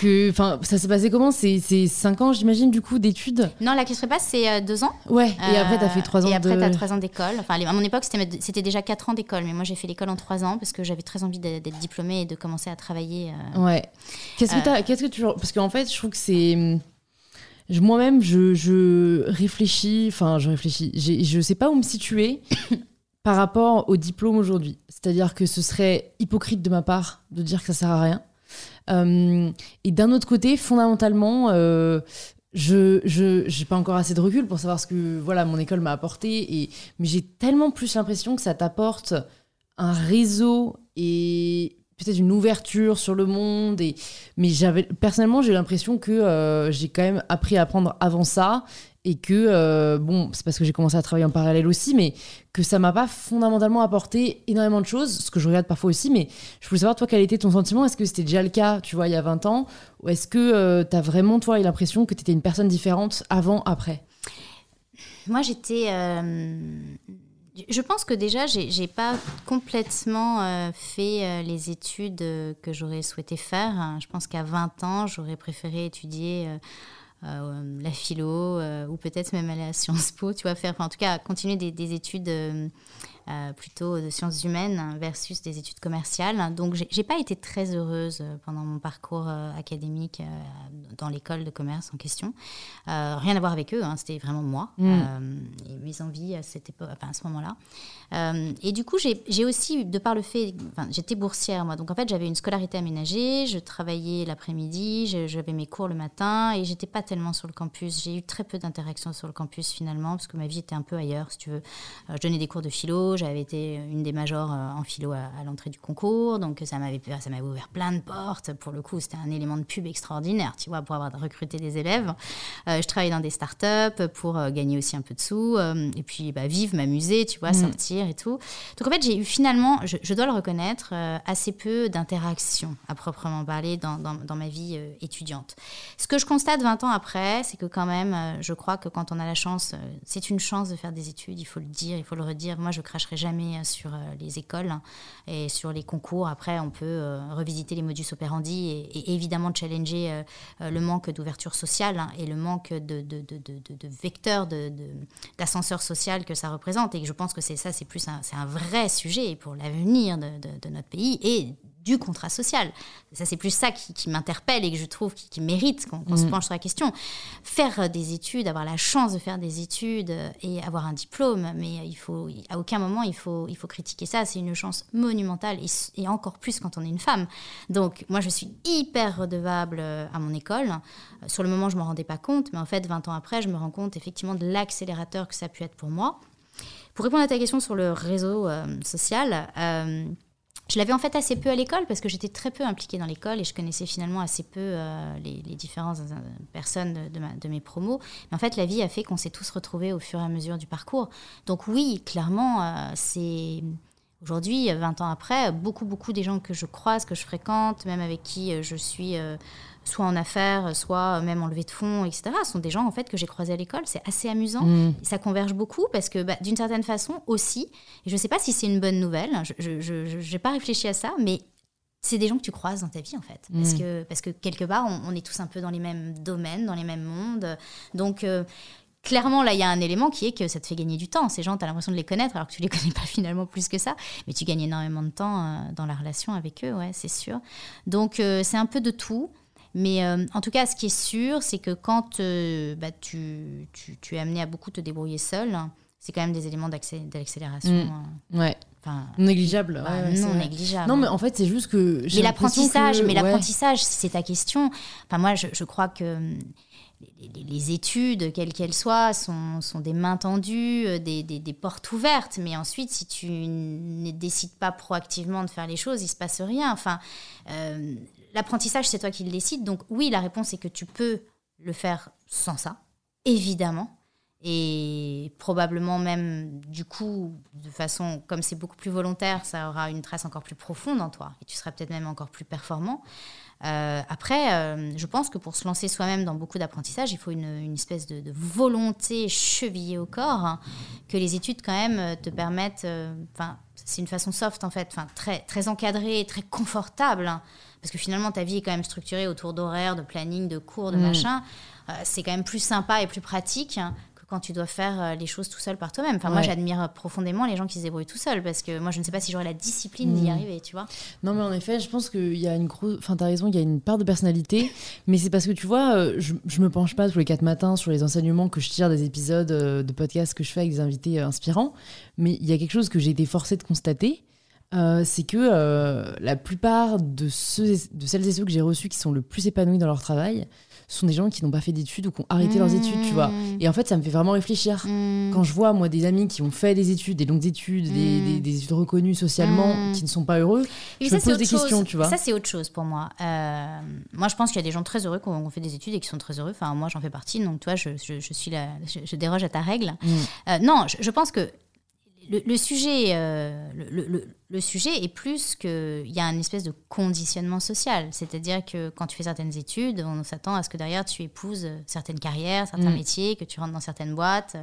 que, ça s'est passé comment? C'est 5 ans, j'imagine, du coup, d'études? Non, la classe prépa, c'est 2 euh, ans. Ouais, et après, tu as fait 3 ans Et après, tu as 3 ans d'école. Enfin, à mon époque, c'était déjà 4 ans d'école, mais moi, j'ai fait l'école en 3 ans parce que j'avais très envie d'être diplômée et de commencer à travailler. Euh, ouais. Qu'est-ce que, qu'est-ce que tu. Parce qu'en fait, je trouve que c'est moi-même, je, réfléchis, enfin, je réfléchis, je sais pas où me situer par rapport au diplôme aujourd'hui. C'est-à-dire que ce serait hypocrite de ma part de dire que ça sert à rien. Euh, et d'un autre côté, fondamentalement, euh, je n'ai pas encore assez de recul pour savoir ce que voilà mon école m'a apporté. Et, mais j'ai tellement plus l'impression que ça t'apporte un réseau et peut-être une ouverture sur le monde. Et... Mais j'avais personnellement, j'ai l'impression que euh, j'ai quand même appris à apprendre avant ça et que, euh, bon, c'est parce que j'ai commencé à travailler en parallèle aussi, mais que ça m'a pas fondamentalement apporté énormément de choses, ce que je regarde parfois aussi, mais je voulais savoir, toi, quel était ton sentiment? Est-ce que c'était déjà le cas, tu vois, il y a 20 ans? Ou est-ce que euh, tu as vraiment, toi, l'impression que tu étais une personne différente avant, après? Moi, j'étais je pense que déjà, j'ai pas complètement euh, fait euh, les études euh, que j'aurais souhaité faire. Je pense qu'à 20 ans, j'aurais préféré étudier la philo ou peut-être même aller à Sciences Po, tu vois, faire, en tout cas, continuer des études euh, plutôt de sciences humaines versus des études commerciales. Donc, j'ai pas été très heureuse euh, pendant mon parcours euh, académique dans l'école de commerce en question. rien à voir avec eux, hein, c'était vraiment moi mm. et mes envies à, cette époque, enfin, à ce moment-là. et du coup, j'ai aussi, de par le fait, j'étais boursière moi, donc en fait, j'avais une scolarité aménagée, je travaillais l'après-midi, j'avais mes cours le matin et j'étais pas tellement sur le campus. J'ai eu très peu d'interactions sur le campus finalement parce que ma vie était un peu ailleurs, si tu veux. je donnais des cours de philo, j'avais été une des majors euh, en philo à, l'entrée du concours, donc ça m'avait ça m'avait ouvert plein de portes. Pour le coup, c'était un élément de pub extraordinaire, tu vois, pour avoir recruté des élèves. Euh, je travaillais dans des startups pour euh, gagner aussi un peu de sous, et puis bah, vivre, m'amuser, tu vois, mm. sortir et tout. Donc en fait, j'ai eu finalement, je, dois le reconnaître, assez peu d'interactions à proprement parler dans, dans, dans ma vie étudiante. Ce que je constate 20 ans après, c'est que quand même, je crois que quand on a la chance, c'est une chance de faire des études, il faut le dire, il faut le redire. Moi, je crache jamais sur les écoles hein, et sur les concours. Après, on peut revisiter les modus operandi et, évidemment challenger le manque d'ouverture sociale hein, et le manque de, de, de, vecteurs d'ascenseur social que ça représente. Et je pense que c'est ça, c'est plus c'est un vrai sujet pour l'avenir de, notre pays et du contrat social. Ça, c'est plus ça qui, m'interpelle et que je trouve qui, mérite qu'on se mm. penche sur la question. Faire euh, des études, avoir la chance de faire des études euh, et avoir un diplôme, mais il faut, à aucun moment il faut, il faut critiquer ça. C'est une chance monumentale et, et, encore plus quand on est une femme. Donc, moi, je suis hyper redevable euh, à mon école. Sur le moment, je ne me rendais pas compte, mais en fait, 20 ans après, je me rends compte effectivement de l'accélérateur que ça a pu être pour moi. Pour répondre à ta question sur le réseau social, je l'avais en fait assez peu à l'école parce que j'étais très peu impliquée dans l'école et je connaissais finalement assez peu euh, les, différentes euh, personnes de, de, mes promos. Mais en fait, la vie a fait qu'on s'est tous retrouvés au fur et à mesure du parcours. Donc oui, clairement, euh, c'est aujourd'hui, 20 ans après, beaucoup, beaucoup des gens que je croise, que je fréquente, même avec qui je suis soit en affaires, soit même en levée de fonds, etc., sont des gens en fait que j'ai croisés à l'école. C'est assez amusant. Mm. Ça converge beaucoup parce que bah, d'une certaine façon aussi, et je ne sais pas si c'est une bonne nouvelle, je n'ai pas réfléchi à ça, mais c'est des gens que tu croises dans ta vie en fait. Parce, mm. que, parce que quelque part, on, est tous un peu dans les mêmes domaines, dans les mêmes mondes. Donc, euh, clairement, là, il y a un élément qui est que ça te fait gagner du temps. Ces gens, tu as l'impression de les connaître alors que tu les connais pas finalement plus que ça. Mais tu gagnes énormément de temps euh, dans la relation avec eux, ouais, c'est sûr. Donc, euh, c'est un peu de tout. Mais euh, en tout cas, ce qui est sûr, c'est que quand euh, bah, tu, tu, tu, es amené à beaucoup te débrouiller seul, c'est quand même des éléments d'accélération. Mm. Euh, ouais. Enfin, négligeable. Bah, non négligeable. Non, mais en fait, c'est juste que. Mais l'apprentissage, mais l'apprentissage, c'est ta question. Enfin, moi, je, je crois que les, études, quelles qu'elles soient, sont, sont, des mains tendues, des, des, des, portes ouvertes. Mais ensuite, si tu ne décides pas proactivement de faire les choses, il se passe rien. Enfin, l'apprentissage, c'est toi qui le décides. Donc oui, la réponse est que tu peux le faire sans ça, évidemment. Et probablement même, du coup, de façon, comme c'est beaucoup plus volontaire, ça aura une trace encore plus profonde en toi. Et tu seras peut-être même encore plus performant. Euh, après, euh, je pense que pour se lancer soi-même dans beaucoup d'apprentissage, il faut une, espèce de, volonté chevillée au corps, hein, que les études quand même te permettent, euh, enfin, c'est une façon soft en fait, très encadrée, très confortable. Hein. Parce que finalement, ta vie est quand même structurée autour d'horaires, de planning, de cours, de mm. machin. Euh, c'est quand même plus sympa et plus pratique que quand tu dois faire euh, les choses tout seul par toi-même. Enfin, moi, j'admire profondément les gens qui se débrouillent tout seuls parce que moi, je ne sais pas si j'aurais la discipline d'y mm. arriver, tu vois. Non, mais en effet, je pense qu'il y a une grosse. Enfin, t'as raison, il y a une part de personnalité. mais c'est parce que tu vois, euh, je, je me penche pas tous les quatre matins sur les enseignements que je tire des épisodes de podcast que je fais avec des invités inspirants. Mais il y a quelque chose que j'ai été forcée de constater euh, c'est que euh, la plupart de, ceux, de celles et ceux que j'ai reçus qui sont le plus épanouis dans leur travail sont des gens qui n'ont pas fait d'études ou qui ont arrêté leurs études, tu vois. Mmh. Et en fait, ça me fait vraiment réfléchir. Mmh. Quand je vois, moi, des amis qui ont fait des études, des longues études, des, mmh. études reconnues socialement, qui ne sont pas heureux, je me pose des questions, tu vois. Ça, c'est autre chose pour moi. Euh, moi, je pense qu'il y a des gens très heureux qui ont fait des études et qui sont très heureux. Enfin, moi, j'en fais partie, donc toi, je, je, suis la, je, déroge à ta règle. non, je, pense que le, sujet, le, le sujet est plus qu'il y a une espèce de conditionnement social. C'est-à-dire que quand tu fais certaines études, on s'attend à ce que derrière tu épouses certaines carrières, certains mm. métiers, que tu rentres dans certaines boîtes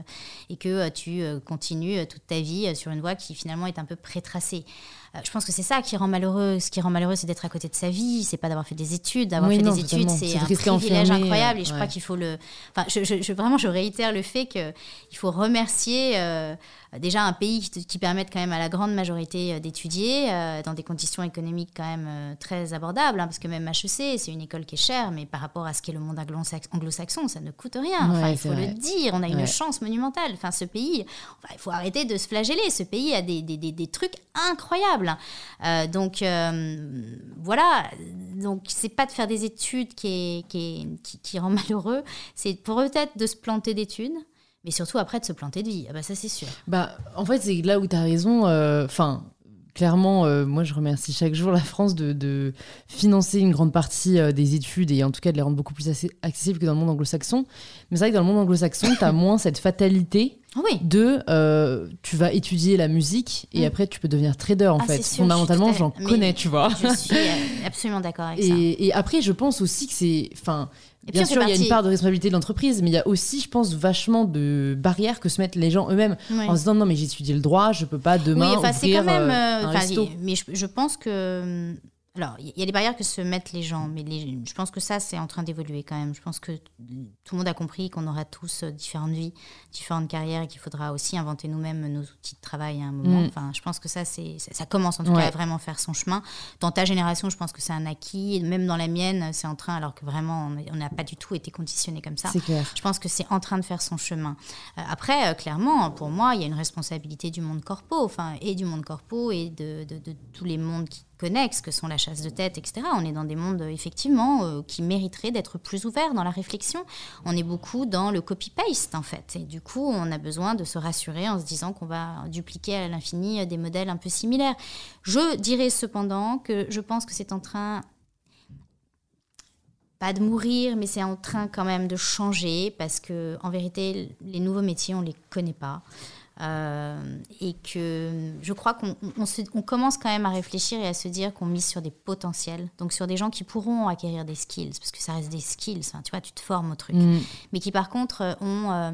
et que euh, tu euh, continues euh, toute ta vie sur une voie qui finalement est un peu prétracée. Je pense que c'est ça qui rend malheureux. Ce qui rend malheureux, c'est d'être à côté de sa vie. C'est pas d'avoir fait des études. D'avoir fait des études, c'est un privilège incroyable. Et je crois qu'il faut le. Enfin, je, vraiment, je réitère le fait qu'il faut remercier déjà un pays qui, qui permette quand même à la grande majorité des étudier euh, dans des conditions économiques quand même euh, très abordables, hein, parce que même HEC, c'est une école qui est chère, mais par rapport à ce qu'est le monde anglo-saxon, ça ne coûte rien. Enfin, il faut le dire, on a une chance monumentale. Enfin, ce pays, il faut arrêter de se flageller. Ce pays a des, des, des, trucs incroyables. Euh, donc, voilà. Donc, c'est pas de faire des études qui, qui, qui, qui rend malheureux, c'est peut-être de se planter d'études mais surtout après de se planter de vie. Ah bah ça c'est sûr. Bah en fait c'est là où tu as raison. Enfin. Clairement, euh, moi, je remercie chaque jour la France de, financer une grande partie euh, des études et en tout cas de les rendre beaucoup plus accessibles que dans le monde anglo-saxon. Mais c'est vrai que dans le monde anglo-saxon, tu as moins cette fatalité Oui. de euh, tu vas étudier la musique et Mm. après tu peux devenir trader en Ah, fait. sûr, Fondamentalement, j'en connais, tu vois. Je suis absolument d'accord avec ça. Et, et après, je pense aussi que c'est. Enfin, Et bien sûr, il y a une part de responsabilité de l'entreprise, mais il y a aussi, je pense, vachement de barrières que se mettent les gens eux-mêmes Ouais. en se disant non, mais j'ai étudié le droit, je peux pas demain oui, enfin, c'est quand même. euh, euh, un resto. mais je, je pense que. Alors, il y a des barrières que se mettent les gens, mais les- je pense que ça, c'est en train d'évoluer quand même. Je pense que tout le monde a compris qu'on aura tous euh, différentes vies, différentes carrières et qu'il faudra aussi inventer nous-mêmes nos outils de travail à un moment. Mm. Enfin, je pense que ça, c'est, ça, ça commence en tout Ouais. cas à vraiment faire son chemin. Dans ta génération, je pense que c'est un acquis. Même dans la mienne, c'est en train, alors que vraiment, on- n'a pas du tout été conditionné comme ça. C'est clair. Je pense que c'est en train de faire son chemin. Euh, après, euh, clairement, pour moi, il y a une responsabilité du monde corpo, enfin, et du monde corpo et de, de- de tous les mondes qui connexes, que sont la chasse de tête, etc. On est dans des mondes, euh, effectivement, euh, qui mériteraient d'être plus ouverts dans la réflexion. On est beaucoup dans le copy-paste, en fait. Et du coup, on a besoin de se rassurer en se disant qu'on va dupliquer à l'infini euh, des modèles un peu similaires. Je dirais cependant que je pense que c'est en train pas de mourir, mais c'est en train quand même de changer parce que en vérité, les nouveaux métiers, on les connaît pas. Euh, et que je crois qu'on on se- on commence quand même à réfléchir et à se dire qu'on mise sur des potentiels, donc sur des gens qui pourront acquérir des skills, parce que ça reste des skills, hein, tu vois, tu te formes au truc, Mm. mais qui par contre euh, ont euh,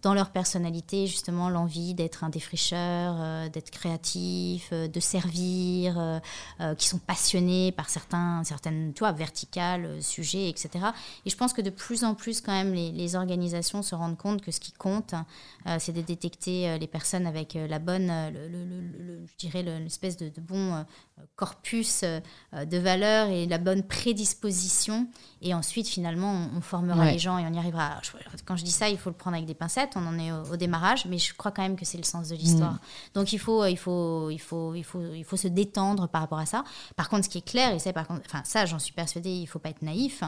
dans leur personnalité justement l'envie d'être un défricheur, euh, d'être créatif, euh, de servir, euh, qui sont passionnés par certains, certaines, tu verticales, sujets, etc. Et je pense que de plus en plus quand même les, organisations se rendent compte que ce qui compte, euh, c'est de détecter les personnes avec la bonne, je dirais le- l'espèce de, bon corpus euh, euh, de valeurs et la bonne prédisposition. Et ensuite, finalement, on, on formera Ouais. les gens et on y arrivera. Alors, je- quand je dis ça, il faut le prendre avec des pincettes. On en est au, au démarrage, mais je crois quand même que c'est le sens de l'histoire. Donc, il faut, il faut, il faut, il faut, il faut se détendre par rapport à ça. Par contre, ce qui est clair, et ça, par contre, enfin, ça, j'en suis persuadée, il faut pas être naïf.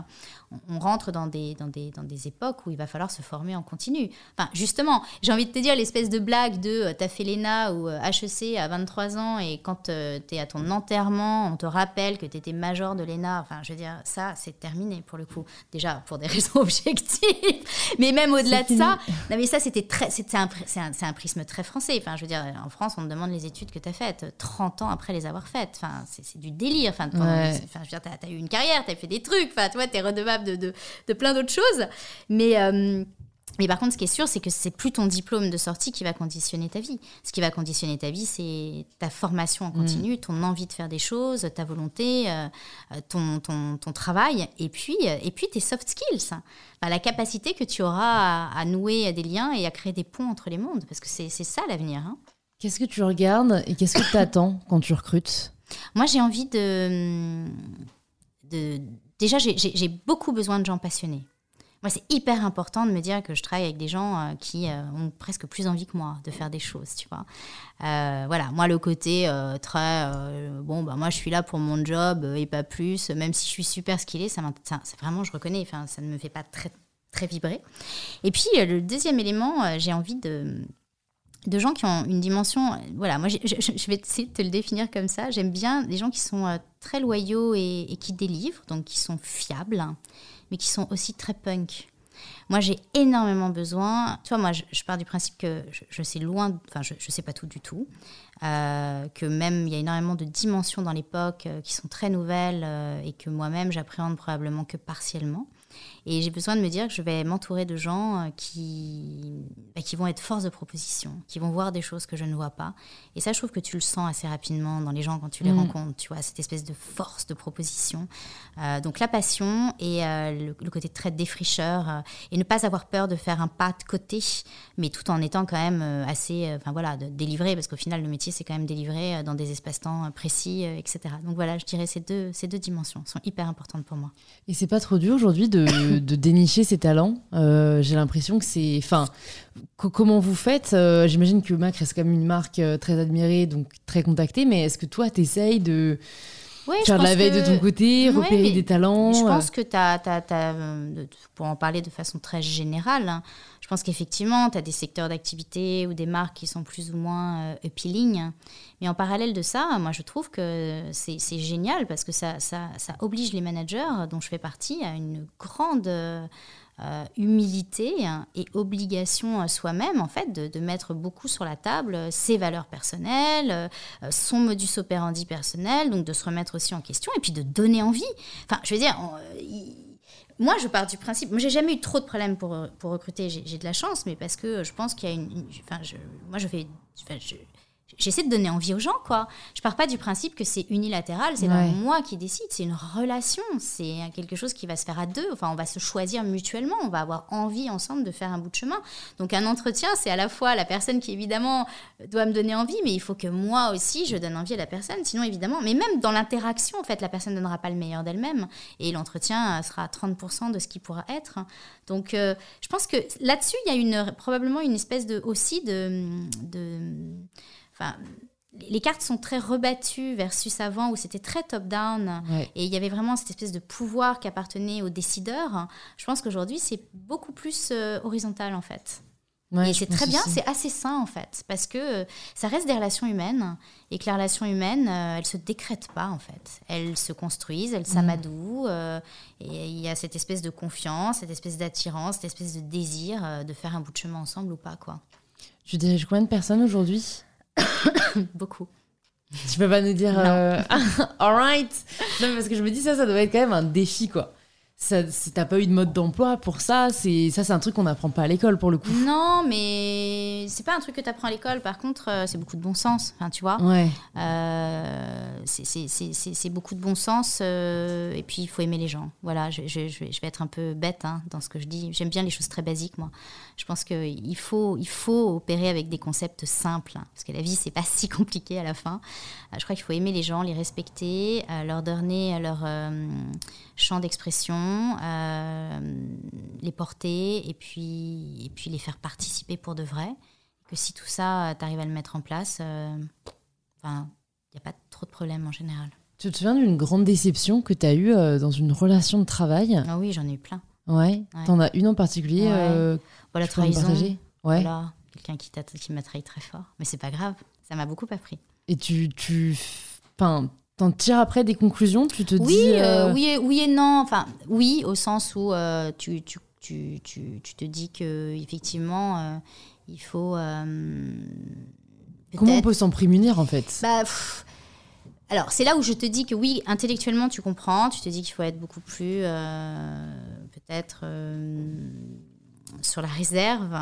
On, on rentre dans des, dans des, dans des époques où il va falloir se former en continu. Enfin, justement, j'ai envie de te dire l'espèce de blague de euh, t'as fait l'ENA ou euh, HEC à 23 ans et quand tu es à ton enterrement, on te rappelle que tu étais major de l'ENA. Enfin, je veux dire, ça, c'est terminé pour le coup. Déjà, pour des raisons objectives. Mais même au-delà de ça, non, mais ça, c'était très, c'est un, un, un prisme très français. Enfin, je veux dire, en France, on te demande les études que tu as faites 30 ans après les avoir faites. Enfin, c'est du délire. Enfin, pendant- Ouais. enfin, je veux dire, t'as as eu une carrière, tu as fait des trucs. Enfin, tu vois, tu es redevable de, de, de plein d'autres choses. Mais. euh, mais par contre, ce qui est sûr, c'est que c'est plus ton diplôme de sortie qui va conditionner ta vie. Ce qui va conditionner ta vie, c'est ta formation en continu, ton envie de faire des choses, ta volonté, euh, euh, ton, ton, ton travail, et puis, euh, et puis tes soft skills. Enfin, la capacité que tu auras à, à nouer des liens et à créer des ponts entre les mondes, parce que c'est c'est ça l'avenir. hein. Qu'est-ce que tu regardes et qu'est-ce que tu attends quand tu recrutes? Moi, j'ai envie de. de déjà, j'ai beaucoup besoin de gens passionnés. C'est hyper important de me dire que je travaille avec des gens euh, qui euh, ont presque plus envie que moi de faire des choses, tu vois. Euh, voilà, moi, le côté très. bon, bah, moi, je suis là pour mon job et pas plus, même si je suis super skillée, ça, vraiment, je reconnais, ça ne me fait pas très, très vibrer. Et puis, le deuxième élément, j'ai envie de de gens qui ont une dimension. Voilà, moi, je, vais essayer de te le définir comme ça. J'aime bien des gens qui sont très loyaux et, et qui délivrent, donc qui sont fiables, hein, mais qui sont aussi très punk. Moi, j'ai énormément besoin. Tu vois, moi, je, pars du principe que je, sais loin, enfin, je, je sais pas tout du tout, euh, que même il y a énormément de dimensions dans l'époque euh, qui sont très nouvelles euh, et que moi-même j'appréhende probablement que partiellement. Et j'ai besoin de me dire que je vais m'entourer de gens euh, qui, bah, qui vont être force de proposition, qui vont voir des choses que je ne vois pas. Et ça, je trouve que tu le sens assez rapidement dans les gens quand tu les Mm. rencontres, tu vois, cette espèce de force de proposition. Euh, donc la passion et euh, le, le côté très défricheur euh, et ne pas avoir peur de faire un pas de côté, mais tout en étant quand même assez, enfin voilà, de délivrer, parce qu'au final, le métier, c'est quand même délivrer euh, dans des espaces-temps précis, etc. Donc voilà, je dirais ces deux, ces deux dimensions sont hyper importantes pour moi. Et c'est pas trop dur aujourd'hui de, de dénicher ses talents. Euh, J'ai l'impression que c'est. Enfin, co- comment vous faites Euh, J'imagine que Mac reste quand même une marque euh, très admirée, donc très contactée, mais est-ce que toi, t'essayes de Ouais, faire de la veille que- de ton côté, repérer des talents Je euh, pense que tu as, pour en parler de façon très générale, hein, je pense qu'effectivement, tu as des secteurs d'activité ou des marques qui sont plus ou moins euh, appealing. Mais en parallèle de ça, moi, je trouve que c'est c'est génial parce que ça, ça, ça oblige les managers, dont je fais partie, à une grande. euh, euh, humilité et obligation à soi-même, en fait, de, mettre beaucoup sur la table ses valeurs personnelles, son modus operandi personnel, donc de se remettre aussi en question et puis de donner envie. Enfin, je veux dire, moi, je pars du principe. Moi, j'ai jamais eu trop de problèmes pour, pour recruter. J'ai de la chance, mais parce que je pense qu'il y a une. enfin, je, moi, je fais. J'essaie de donner envie aux gens, quoi. Je pars pas du principe que c'est unilatéral, c'est moi qui décide, c'est une relation, c'est quelque chose qui va se faire à deux. Enfin, on va se choisir mutuellement, on va avoir envie ensemble de faire un bout de chemin. Donc, un entretien, c'est à la fois la personne qui évidemment doit me donner envie, mais il faut que moi aussi je donne envie à la personne. Sinon, évidemment, mais même dans l'interaction, en fait, la personne ne donnera pas le meilleur d'elle-même et l'entretien sera 30% de ce qui pourra être. Donc, euh, je pense que là-dessus, il y a une, probablement une espèce de aussi de, de Enfin, les cartes sont très rebattues versus avant où c'était très top-down et il y avait vraiment cette espèce de pouvoir qui appartenait aux décideurs. Je pense qu'aujourd'hui, c'est beaucoup plus euh, horizontal en fait. et c'est très bien, c'est assez sain en fait, parce que euh, ça reste des relations humaines et que les relations humaines, euh, elles se décrètent pas en fait. Elles se construisent, elles s'amadouent et il y a cette espèce de confiance, cette espèce d'attirance, cette espèce de désir de faire un bout de chemin ensemble ou pas quoi. Tu diriges combien de personnes aujourd'hui Beaucoup. Tu peux pas nous dire. Euh... Alright Non, parce que je me dis, ça, ça doit être quand même un défi, quoi ça, t'as pas eu de mode d'emploi pour ça, c'est ça c'est un truc qu'on n'apprend pas à l'école pour le coup. Non, mais c'est pas un truc que tu apprends à l'école. Par contre, euh, c'est beaucoup de bon sens. Enfin, tu vois. Ouais. Euh, c'est beaucoup de bon sens. Euh, et puis il faut aimer les gens. Voilà. Je, je, je, vais, je vais, être un peu bête hein, dans ce que je dis. J'aime bien les choses très basiques, moi. Je pense qu'il faut il faut opérer avec des concepts simples hein, parce que la vie c'est pas si compliqué à la fin. je crois qu'il faut aimer les gens, les respecter, leur donner leur champ d'expression, euh, les porter et puis, et puis les faire participer pour de vrai. Que si tout ça, tu arrives à le mettre en place, euh, il n'y a pas trop de problèmes en général. Tu te souviens d'une grande déception que tu as eue euh, dans une relation de travail? Ah oui, j'en ai eu plein. Ouais. Tu en as une en particulier ouais. Voilà, trahison. Ouais. Voilà, quelqu'un qui, qui m'a trahi très fort. Mais c'est pas grave, ça m'a beaucoup appris. Et tu. tu... Enfin, T'en tires après des conclusions Tu te oui, dis. Euh, oui, et, oui et non. Enfin, oui, au sens où euh, tu, tu, tu, tu, te dis que effectivement, euh, il faut. Comment on peut s'en prémunir en fait? Bah, Alors, c'est là où je te dis que oui, intellectuellement, tu comprends. Tu te dis qu'il faut être beaucoup plus, peut-être, sur la réserve.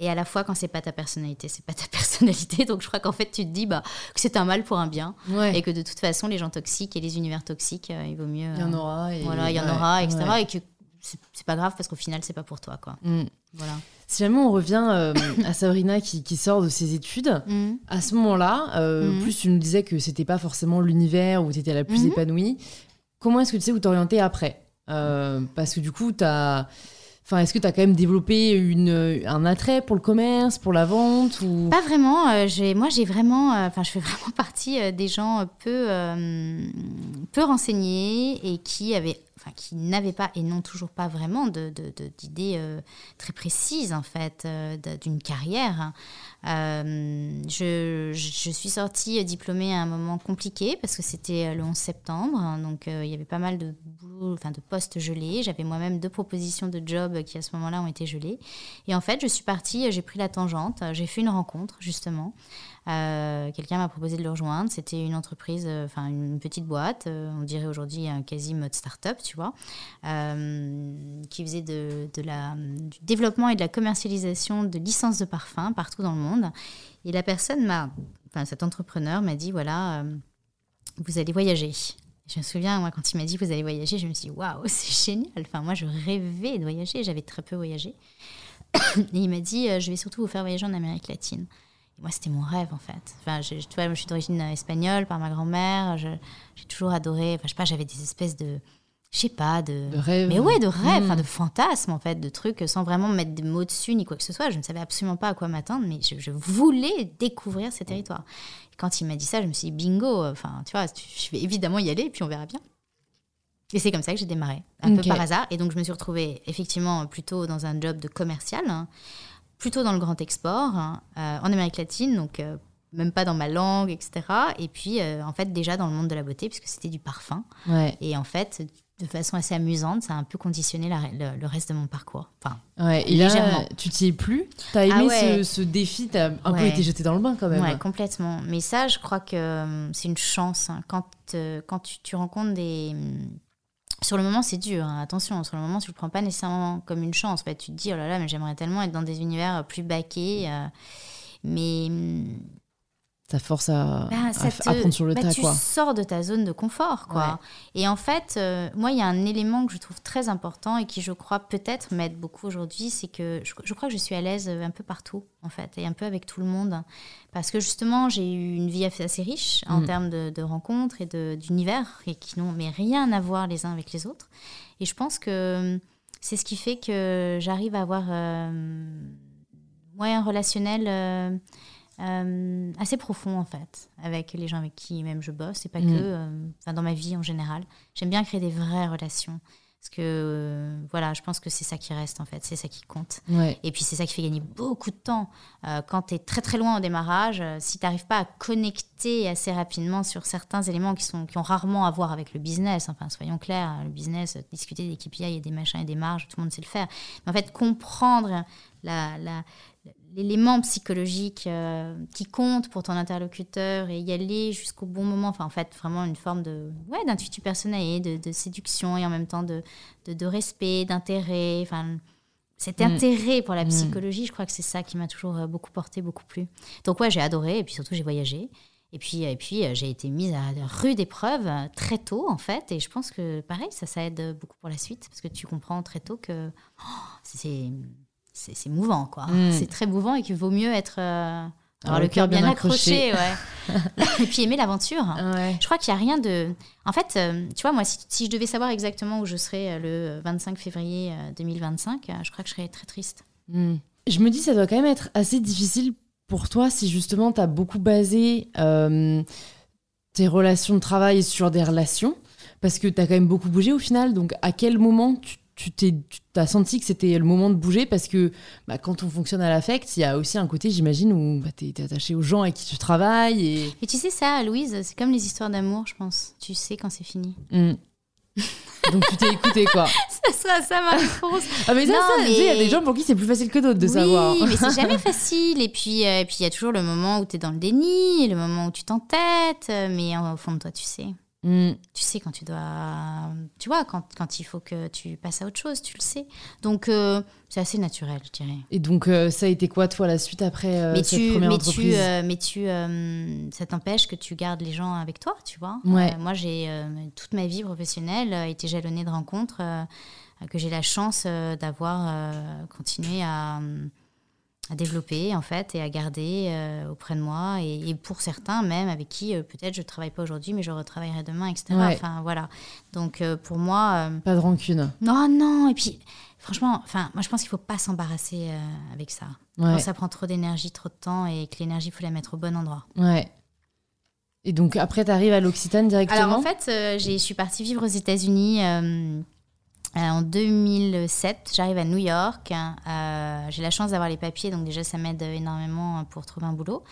Et à la fois, quand c'est pas ta personnalité, c'est pas ta personnalité. Donc je crois qu'en fait, tu te dis bah, que c'est un mal pour un bien. Et que de toute façon, les gens toxiques et les univers toxiques, euh, il vaut mieux. Il y en aura. Et... Voilà, il y en aura, etc. Et que c'est pas grave parce qu'au final, c'est pas pour toi. Quoi. Mm. Voilà. Si jamais on revient euh, à Sabrina qui, qui, sort de ses études, mm. à ce moment-là, euh, mm. plus tu nous disais que c'était pas forcément l'univers où tu étais la plus épanouie, comment est-ce que tu sais où t'orienter après? Parce que du coup, tu as Enfin, est-ce que tu as quand même développé une, un attrait pour le commerce, pour la vente ou... Pas vraiment. Euh, moi, j'ai vraiment, euh, enfin, je fais vraiment partie euh, des gens peu, peu renseignés et qui avaient qui n'avaient pas et n'ont toujours pas vraiment d'idées de, très précises en fait d'une carrière. je, je, suis sortie diplômée à un moment compliqué parce que c'était le 11 septembre, donc il y avait pas mal de de postes gelés. J'avais moi-même deux propositions de job qui à ce moment-là ont été gelées. Et en fait, je suis partie, j'ai pris la tangente, j'ai fait une rencontre justement. Euh, quelqu'un m'a proposé de le rejoindre. C'était une entreprise, euh, enfin une petite boîte, euh, on dirait aujourd'hui un quasi mode start-up, tu vois, qui faisait de, la, du développement et de la commercialisation de licences de parfums partout dans le monde. Et la personne m'a, enfin cet entrepreneur m'a dit voilà, vous allez voyager. Je me souviens, moi, quand il m'a dit vous allez voyager, je me suis dit waouh, c'est génial. Enfin, moi, je rêvais de voyager, j'avais très peu voyagé. Et il m'a dit je vais surtout vous faire voyager en Amérique latine. Moi, c'était mon rêve, en fait. Enfin, je, tu vois, moi, je suis d'origine espagnole par ma grand-mère. J'ai toujours adoré. Enfin, je sais pas, j'avais des espèces de je sais pas, de, de rêve. Mais ouais, de rêve, enfin, de fantasmes, en fait, de trucs sans vraiment mettre des mots dessus ni quoi que ce soit. Je ne savais absolument pas à quoi m'attendre, mais je, voulais découvrir ces territoires. Et quand il m'a dit ça, je me suis dit, bingo, enfin, tu vois, je vais évidemment y aller et puis on verra bien. Et c'est comme ça que j'ai démarré, un peu par hasard. Et donc, je me suis retrouvée effectivement plutôt dans un job de commercial, hein, plutôt dans le grand export, hein, euh, en Amérique latine, donc euh, même pas dans ma langue, etc. Et puis, euh, en fait, déjà dans le monde de la beauté, puisque c'était du parfum. Et en fait, de façon assez amusante, ça a un peu conditionné le, reste de mon parcours. Enfin, ouais, et là, tu t'y es plus? T'as aimé ah ce, défi? T'as un peu été jeté dans le bain quand même. Ouais, complètement. Mais ça, je crois que euh, c'est une chance. Hein. Quand, euh, quand tu, rencontres des... Sur le moment, c'est dur, hein. attention. Sur le moment, tu le prends pas nécessairement comme une chance. Tu te dis, oh là là, mais j'aimerais tellement être dans des univers plus baqués. Euh, mais ça force à, bah, prendre sur le bah, tas. Tu sors de ta zone de confort. quoi. Et en fait, euh, moi, il y a un élément que je trouve très important et qui, je crois, peut-être m'aide beaucoup aujourd'hui, c'est que je, crois que je suis à l'aise euh, un peu partout, en fait, et un peu avec tout le monde. Parce que justement, j'ai eu une vie assez riche en mm. termes de, rencontres et d'univers, et qui n'ont mais rien à voir les uns avec les autres. Et je pense que euh, c'est ce qui fait que j'arrive à avoir euh, un relationnel euh, assez profond en fait avec les gens avec qui même je bosse. Et pas mm. que euh, dans ma vie en général. J'aime bien créer des vraies relations. Parce que euh, voilà je pense que c'est ça qui reste en fait. C'est ça qui compte. Et puis c'est ça qui fait gagner beaucoup de temps quand tu es très très loin au démarrage si tu n'arrives pas à connecter assez rapidement sur certains éléments qui sont qui ont rarement à voir avec le business. Enfin soyons clairs le business discuter des KPI et des machins et des marges tout le monde sait le faire. Mais en fait comprendre la, la, l'élément psychologique euh, qui compte pour ton interlocuteur et y aller jusqu'au bon moment. Enfin, en fait, vraiment une forme de ouais, d'intuitu personnel, de, de, séduction et en même temps de, de, respect, d'intérêt. Enfin, cet mm. intérêt pour la mm. psychologie, je crois que c'est ça qui m'a toujours euh, beaucoup porté, beaucoup plu. Donc ouais, j'ai adoré et puis surtout j'ai voyagé. Et puis, et puis euh, j'ai été mise à rude épreuve très tôt, en fait. Et je pense que, pareil, ça, ça aide beaucoup pour la suite. Parce que tu comprends très tôt que oh, c'est c'est mouvant, quoi. Mm. C'est très mouvant et qu'il vaut mieux être. Euh, avoir le cœur bien, accroché, ouais. et puis aimer l'aventure. Je crois qu'il n'y a rien de. En fait, euh, tu vois, moi, si, je devais savoir exactement où je serais euh, le 25 février 2025, je crois que je serais très triste. Mm. Je me dis, ça doit quand même être assez difficile pour toi si justement tu as beaucoup basé tes relations de travail sur des relations, parce que tu as quand même beaucoup bougé au final. Donc, à quel moment tu tu t'es, as senti que c'était le moment de bouger parce que bah, quand on fonctionne à l'affect, il y a aussi un côté, j'imagine, où bah, tu es, attaché aux gens avec qui tu travailles. Et... tu sais, ça, Louise, c'est comme les histoires d'amour, je pense. Tu sais quand c'est fini. Hmm. Donc tu t'es écouté quoi Ça sera ça ma réponse. ah mais ça, il y a des gens pour qui c'est plus facile que d'autres de savoir. Oui, mais c'est jamais facile. Et puis euh, et puis il y a toujours le moment où tu es dans le déni, le moment où tu t'entêtes, mais au fond de toi tu sais. Mm. Tu sais quand tu dois. Tu vois, quand, quand, il faut que tu passes à autre chose, tu le sais. Donc, euh, c'est assez naturel, je dirais. Et donc, euh, ça a été quoi, toi, la suite après euh, cette tu, première mais entreprise? tu, Mais tu, ça t'empêche que tu gardes les gens avec toi, tu vois? moi, j'ai toute ma vie professionnelle été jalonnée de rencontres que j'ai la chance d'avoir continué à à développer en fait et à garder euh, auprès de moi et, pour certains même avec qui euh, peut-être je travaille pas aujourd'hui mais je retravaillerai demain etc enfin voilà. Donc euh, pour moi pas de rancune. Non non et puis franchement enfin moi je pense qu'il faut pas s'embarrasser avec ça. Ça prend trop d'énergie trop de temps et que l'énergie faut la mettre au bon endroit. Ouais. Et donc après tu arrives à l'Occitane directement? Alors en fait je suis partie vivre aux États-Unis en 2007, j'arrive à New York. Euh, j'ai la chance d'avoir les papiers, donc déjà ça m'aide énormément pour trouver un boulot.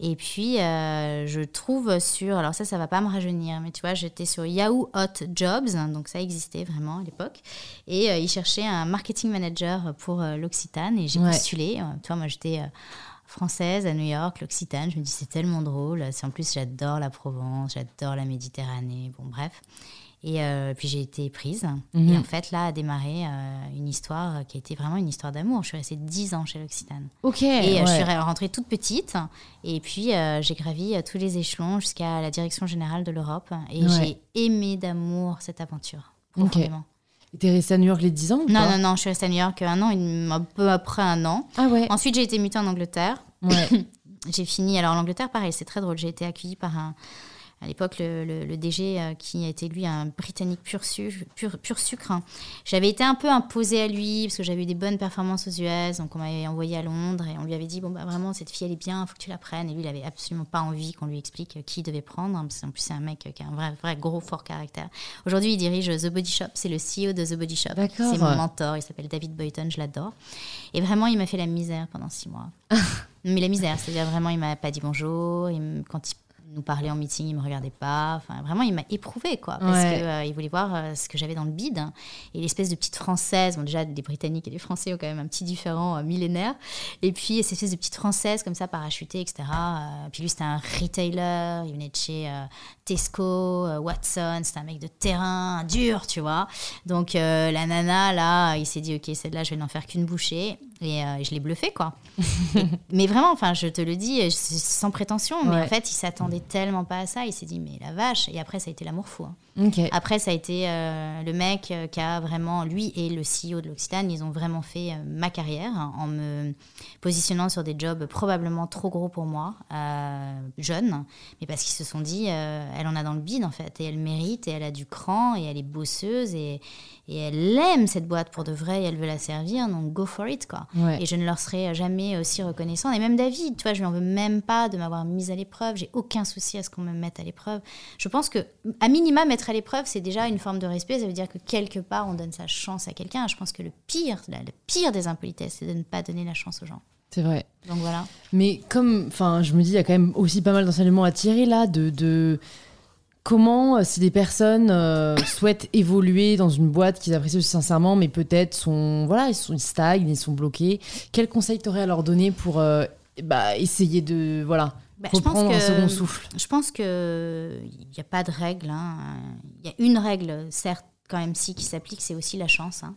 Et puis euh, je trouve sur, alors ça, ça va pas me rajeunir, mais tu vois, j'étais sur Yahoo Hot Jobs, donc ça existait vraiment à l'époque. Et ils cherchaient un marketing manager pour l'Occitane et j'ai postulé. tu vois, moi j'étais française à New York, l'Occitane. Je me dis c'est tellement drôle. En plus, j'adore la Provence, j'adore la Méditerranée. Bon, bref. Et euh, puis j'ai été prise. Mhm. Et en fait, là a démarré euh, une histoire qui a été vraiment une histoire d'amour. Je suis restée 10 ans chez l'Occitane. Ok. Et euh, je suis rentrée toute petite. Et puis j'ai gravi tous les échelons jusqu'à la direction générale de l'Europe. Et j'ai aimé d'amour cette aventure. Profondément. Et t'es restée à New York les 10 ans Non, non, non, je suis restée à New York un an, un peu après un an. Ah ouais. Ensuite, j'ai été mutée en Angleterre. Ouais. j'ai fini. Alors, l'Angleterre, pareil, c'est très drôle. J'ai été accueillie par un à l'époque, le, DG, euh, qui a été lui un Britannique pur, pur, sucre, hein. j'avais été un peu imposée à lui parce que j'avais eu des bonnes performances aux US, donc on m'avait envoyé à Londres et on lui avait dit bon bah vraiment cette fille elle est bien, il faut que tu la prennes. Et lui il avait absolument pas envie qu'on lui explique qui il devait prendre. Hein, en plus c'est un mec qui a un vrai, vrai gros fort caractère. Aujourd'hui il dirige The Body Shop, c'est le CEO de The Body Shop. C'est mon mentor, il s'appelle David Boyton, je l'adore. Et vraiment il m'a fait la misère pendant six mois. Mais la misère, c'est-à-dire vraiment il m'a pas dit bonjour, quand il nous parlait en meeting, il me regardait pas. Enfin, vraiment, il m'a éprouvé, quoi. Parce qu'il euh, voulait voir euh, ce que j'avais dans le bide. Et l'espèce de petite française, bon, déjà, les Britanniques et les Français ont quand même un petit différent euh, millénaire. Et puis, cette espèce de petite française, comme ça, parachutée, etc. puis lui, c'était un retailer. Il venait de chez Tesco, Watson. C'était un mec de terrain, dur, tu vois. Donc, la nana, là, il s'est dit, OK, celle-là, je vais n'en faire qu'une bouchée. Et je l'ai bluffé, quoi. mais vraiment, enfin, je te le dis, sans prétention, mais en fait, il s'attendait tellement pas à ça. Il s'est dit, mais la vache. Et après, ça a été l'amour fou. Hein. Après, ça a été euh, le mec euh, qui a vraiment, lui et le CEO de l'Occitane, ils ont vraiment fait euh, ma carrière en me positionnant sur des jobs probablement trop gros pour moi, jeune, mais parce qu'ils se sont dit, elle en a dans le bide en fait, et elle mérite, et elle a du cran, et elle est bosseuse, et, et elle aime cette boîte pour de vrai, et elle veut la servir, donc go for it quoi. Et je ne leur serai jamais aussi reconnaissant. Et même David, tu vois, je lui en veux même pas de m'avoir mise à l'épreuve, j'ai aucun souci à ce qu'on me mette à l'épreuve. Je pense que, à minima, mettre à l'épreuve, c'est déjà une forme de respect. Ça veut dire que quelque part, on donne sa chance à quelqu'un. Je pense que le pire, le pire des impolitesses, c'est de ne pas donner la chance aux gens. C'est vrai. Donc voilà. Mais comme, enfin, je me dis, il y a quand même aussi pas mal d'enseignements à tirer là, de, de comment, euh, si des personnes euh, souhaitent évoluer dans une boîte qu'ils apprécient sincèrement, mais peut-être sont, voilà, ils, sont, ils stagnent, ils sont bloqués, quel conseil t'aurais à leur donner pour euh, bah, essayer de, voilà, bah, reprendre un second souffle? Je pense qu'il n'y a pas de règle. Hein. Il y a une règle, certes, quand même, si, qui s'applique, c'est aussi la chance. Hein.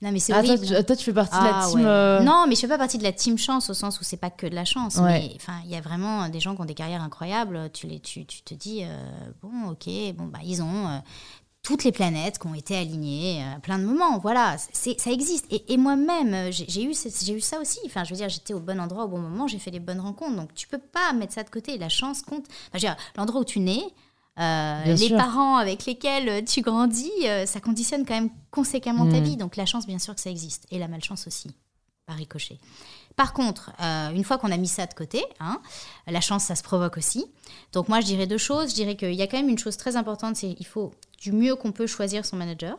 Non, mais c'est ah, Toi, tu, fais partie de la ah, team. Euh, non, mais je fais pas partie de la team chance au sens où c'est pas que de la chance. Mais enfin, il y a vraiment des gens qui ont des carrières incroyables. Tu les, tu, tu te dis euh, bon, ok, bon bah ils ont euh, toutes les planètes qui ont été alignées à plein de moments. Voilà, ça existe. Et, et moi-même, j'ai, eu, j'ai eu ça aussi. Enfin, je veux dire, j'étais au bon endroit au bon moment. J'ai fait les bonnes rencontres. Donc, tu peux pas mettre ça de côté. La chance compte. Enfin, l'endroit où tu nais. Euh, les parents avec lesquels tu grandis, euh, ça conditionne quand même conséquemment ta mm. vie. Donc la chance, bien sûr que ça existe. Et la malchance aussi, par ricochet. Par contre, euh, une fois qu'on a mis ça de côté, hein, la chance, ça se provoque aussi. Donc moi, je dirais deux choses. Je dirais qu'il y a quand même une chose très importante, c'est qu'il faut du mieux qu'on peut choisir son manager.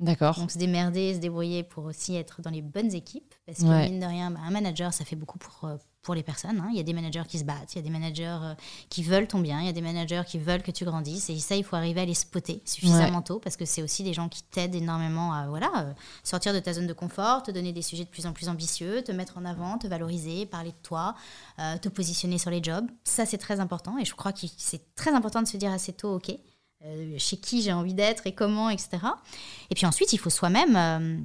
D'accord. Donc se démerder, se débrouiller pour aussi être dans les bonnes équipes. Parce que mine de rien, bah, un manager, ça fait beaucoup pour, euh, pour les personnes. Hein. Il y a des managers qui se battent, il y a des managers euh, qui veulent ton bien, il y a des managers qui veulent que tu grandisses. Et ça, il faut arriver à les spotter suffisamment tôt parce que c'est aussi des gens qui t'aident énormément à voilà, euh, sortir de ta zone de confort, te donner des sujets de plus en plus ambitieux, te mettre en avant, te valoriser, parler de toi, te positionner sur les jobs. Ça, c'est très important. Et je crois que c'est très important de se dire assez tôt, OK, euh, chez qui j'ai envie d'être et comment, etc. Et puis ensuite, il faut soi-même... Euh,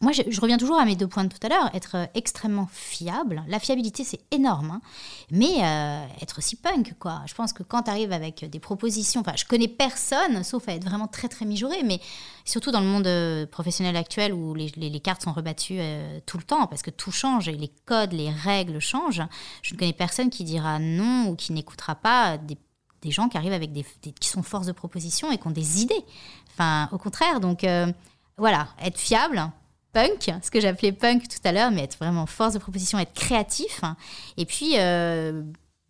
moi, je, reviens toujours à mes deux points de tout à l'heure, être euh, extrêmement fiable. La fiabilité, c'est énorme, hein. mais être aussi punk, quoi. Je pense que quand tu arrives avec des propositions, enfin, je connais personne, sauf à être vraiment très, très mijauré, mais surtout dans le monde professionnel actuel où les, cartes sont rebattues tout le temps, parce que tout change, et les codes, les règles changent, je ne connais personne qui dira non ou qui n'écoutera pas des des gens qui arrivent avec des, qui sont force de proposition et qui ont des idées. Enfin, au contraire, donc euh, voilà, être fiable, punk, ce que j'appelais punk tout à l'heure, mais être vraiment force de proposition, être créatif, et puis euh,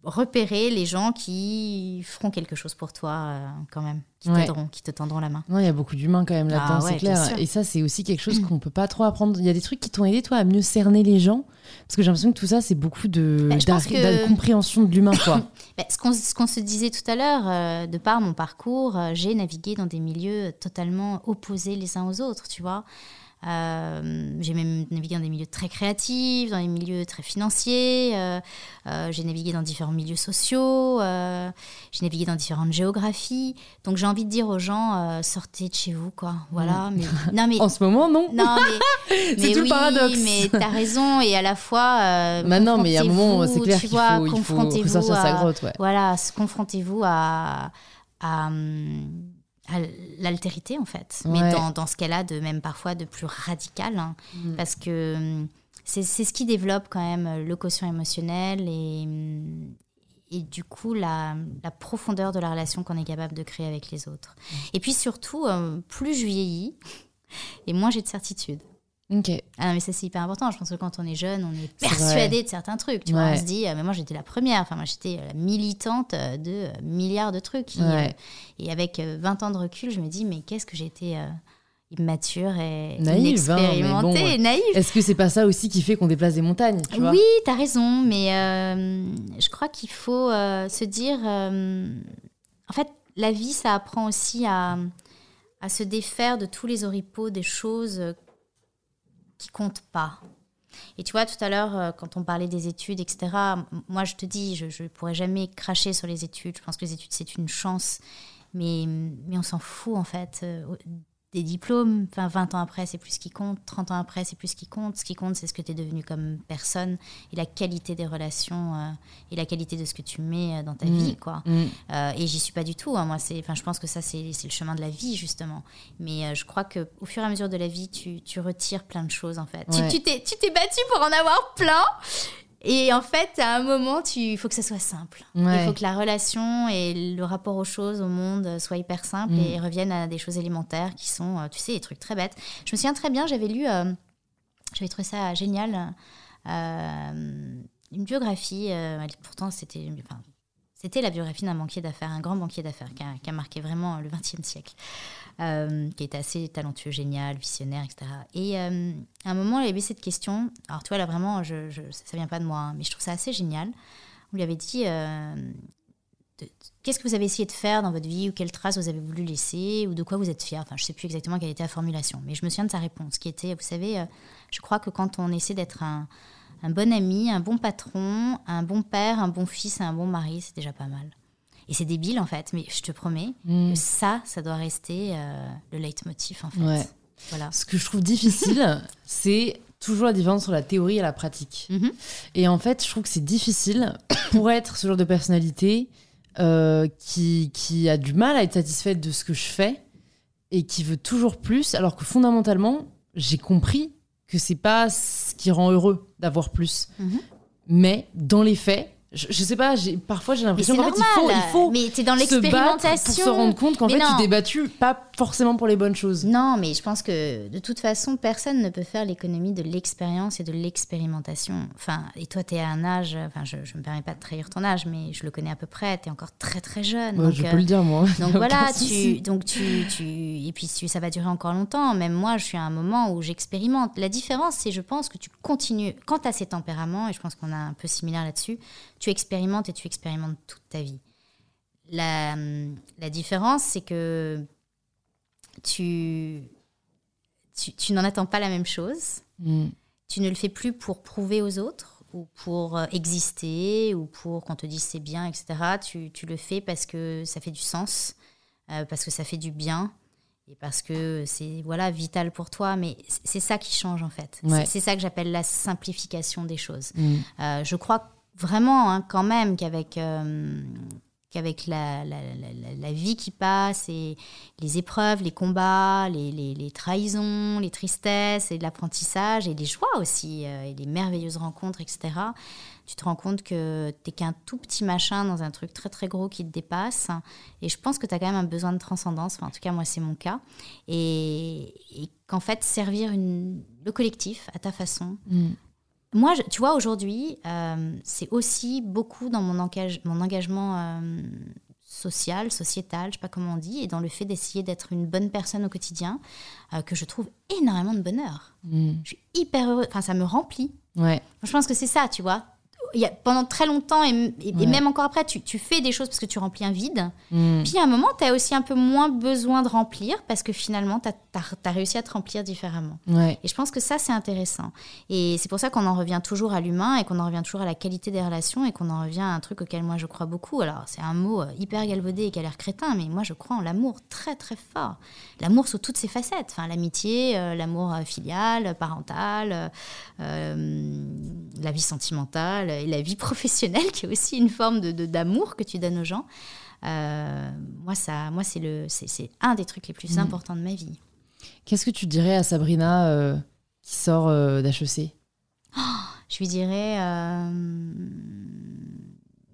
repérer les gens qui feront quelque chose pour toi euh, quand même, qui t'aideront, qui te tendront la main. Il y a beaucoup d'humains quand même là-dedans, ah c'est clair. Et ça, c'est aussi quelque chose qu'on peut pas trop apprendre. Il y a des trucs qui t'ont aidé, toi, à mieux cerner les gens? Parce que j'ai l'impression que tout ça, c'est beaucoup de, bah, compréhension de l'humain, quoi. Bah, ce qu'on se disait tout à l'heure, euh, de par mon parcours, euh, j'ai navigué dans des milieux totalement opposés les uns aux autres, tu vois. Euh, j'ai même navigué dans des milieux très créatifs, dans des milieux très financiers. Euh, euh, j'ai navigué dans différents milieux sociaux. j'ai navigué dans différentes géographies. Donc j'ai envie de dire aux gens, sortez de chez vous, quoi. Voilà. Mm. Mais, non, mais, en ce moment, non. Non, mais, c'est tout le paradoxe. Mais t'as raison. Et à la fois. Maintenant, mais il y a un moment, c'est clair qu'il faut, il faut, faut sortir à, sa grotte. Ouais. Voilà, confrontez-vous à. à hum, l'altérité en fait, mais dans, dans, ce qu'elle a de même parfois de plus radical, hein. mm. parce que hum, c'est ce qui développe quand même le quotient émotionnel et, hum, et du coup la, la profondeur de la relation qu'on est capable de créer avec les autres. Mm. Et puis surtout, hum, plus je vieillis, et moins j'ai de certitude. Ok. Ah mais ça c'est hyper important. Je pense que quand on est jeune, on est persuadé de certains trucs. Tu vois, on se dit, euh, mais moi j'étais la première. Enfin, moi j'étais la militante de milliards de trucs. Et, avec 20 ans de recul, je me dis, mais qu'est-ce que j'étais immature et Naïve, hein, bon, et naïve. Est-ce que c'est pas ça aussi qui fait qu'on déplace des montagnes tu vois? Oui, t'as raison, mais euh, je crois qu'il faut euh, se dire. euh, en fait, la vie, ça apprend aussi à, à se défaire de tous les oripeaux des choses euh, qui comptent pas. Et tu vois, tout à l'heure, euh, quand on parlait des études, etc., moi, je te dis, je ne pourrais jamais cracher sur les études. Je pense que les études, c'est une chance. Mais, mais on s'en fout, en fait. Des diplômes, enfin, 20 ans après, c'est plus ce qui compte. 30 ans après, c'est plus ce qui compte. Ce qui compte, c'est ce que tu es devenu comme personne et la qualité des relations euh, et la qualité de ce que tu mets euh, dans ta Mm. vie, quoi. Mm. Euh, et j'y suis pas du tout. hein. Moi, c'est, enfin, je pense que ça, c'est, c'est le chemin de la vie justement. Mais euh, je crois que au fur et à mesure de la vie, tu, tu retires plein de choses en fait. Tu- Ouais. Tu, t'es, tu t'es battu pour en avoir plein. Et en fait, à un moment, tu- il faut que ça soit simple. Ouais. Il faut que la relation et le rapport aux choses, au monde, soient hyper simples Mm. et reviennent à des choses élémentaires qui sont, euh, tu sais, des trucs très bêtes. Je me souviens très bien, j'avais lu, euh, j'avais trouvé ça génial, euh, une biographie. euh, pourtant, c'était, enfin, c'était la biographie d'un banquier d'affaires, un grand banquier d'affaires qui a marqué vraiment le XXe siècle, euh, qui était assez talentueux, génial, visionnaire, etc. Et euh, à un moment, y avait cette question. Alors, tu vois, là, vraiment, ça ne vient pas de moi, hein, mais je trouve ça assez génial. On lui avait dit euh, Qu'est-ce que vous avez essayé de faire dans votre vie ou quelle trace vous avez voulu laisser ou de quoi vous êtes fier? Enfin, je ne sais plus exactement quelle était la formulation, mais je me souviens de sa réponse qui était, vous savez, je crois que quand on essaie d'être un, bon ami, un bon patron, un bon père, un bon fils un bon mari, c'est déjà pas mal. Et c'est débile en fait, mais je te promets Mm. que ça, ça doit rester euh, le leitmotiv en fait. Ouais. Voilà. Ce que je trouve difficile, c'est toujours la différence entre la théorie et la pratique. Mhm. Et en fait, je trouve que c'est difficile pour être ce genre de personnalité euh, qui, qui a du mal à être satisfaite de ce que je fais et qui veut toujours plus, alors que fondamentalement, j'ai compris que c'est pas ce qui rend heureux d'avoir plus. Mhm. Mais dans les faits, je, je sais pas, parfois j'ai l'impression qu'en fait, il faut, il faut mais t'es dans se battre pour l'expérimentation. se rendre compte qu'en fait, tu t'es battu pas forcément pour les bonnes choses. Non, mais je pense que de toute façon, personne ne peut faire l'économie de l'expérience et de l'expérimentation. Enfin, et toi, tu es à un âge, enfin, je ne me permets pas de trahir ton âge, mais je le connais à peu près, tu es encore très très jeune. Ouais, donc, je euh, peux le dire, moi. donc Y a voilà, tu, donc tu, tu, et puis tu- ça va durer encore longtemps. Même moi, je suis à un moment où j'expérimente. La différence, c'est, je pense, que tu continues, quand tu as ces tempéraments, et je pense qu'on a un peu similaire là-dessus, tu expérimentes et tu expérimentes toute ta vie. La, la différence, c'est que tu, tu, tu n'en attends pas la même chose. Mm. Tu ne le fais plus pour prouver aux autres ou pour euh, exister ou pour qu'on te dise c'est bien, etc. Tu, tu le fais parce que ça fait du sens, euh, parce que ça fait du bien et parce que c'est voilà vital pour toi. Mais c'est ça qui change en fait. Ouais. C'est ça que j'appelle la simplification des choses. Mm. Euh, je crois vraiment hein, quand même qu'avec euh, qu'avec la, vie qui passe et les épreuves, les combats, les, les- trahisons, les tristesses et l'apprentissage et les joies aussi euh, et les merveilleuses rencontres, etc. Tu te rends compte que t'es qu'un tout petit machin dans un truc très très gros qui te dépasse. Et je pense que tu as quand même un besoin de transcendance. Enfin, en tout cas, moi, c'est mon cas. Et, et qu'en fait, servir le collectif à ta façon, Mm. Moi, je- tu vois, aujourd'hui, euh, c'est aussi beaucoup dans mon, engage- mon engagement euh, social, sociétal, je sais pas comment on dit, et dans le fait d'essayer d'être une bonne personne au quotidien, euh, que je trouve énormément de bonheur. Mm. Je suis hyper heureuse, enfin, ça me remplit. Ouais. Je pense que c'est ça, tu vois. Il y a, pendant très longtemps, et, et- et Ouais. même encore après, tu, tu fais des choses parce que tu remplis un vide. Mm. Puis à un moment, tu as aussi un peu moins besoin de remplir parce que finalement, tu as, réussi à te remplir différemment. Ouais. Et je pense que ça, c'est intéressant. Et c'est pour ça qu'on en revient toujours à l'humain et qu'on en revient toujours à la qualité des relations et qu'on en revient à un truc auquel moi je crois beaucoup. Alors, c'est un mot euh, hyper galvaudé et qui a l'air crétin, mais moi je crois en l'amour très très fort. L'amour sous toutes ses facettes. Enfin, l'amitié, euh, l'amour euh, filial, parental, euh, la vie sentimentale et la vie professionnelle qui est aussi une forme de, d'amour que tu donnes aux gens. Euh, moi, ça, moi c'est, le, c'est, c'est un des trucs les plus Mhm. importants de ma vie. Qu'est-ce que tu dirais à Sabrina euh, qui sort euh, d'HEC Je lui dirais. euh,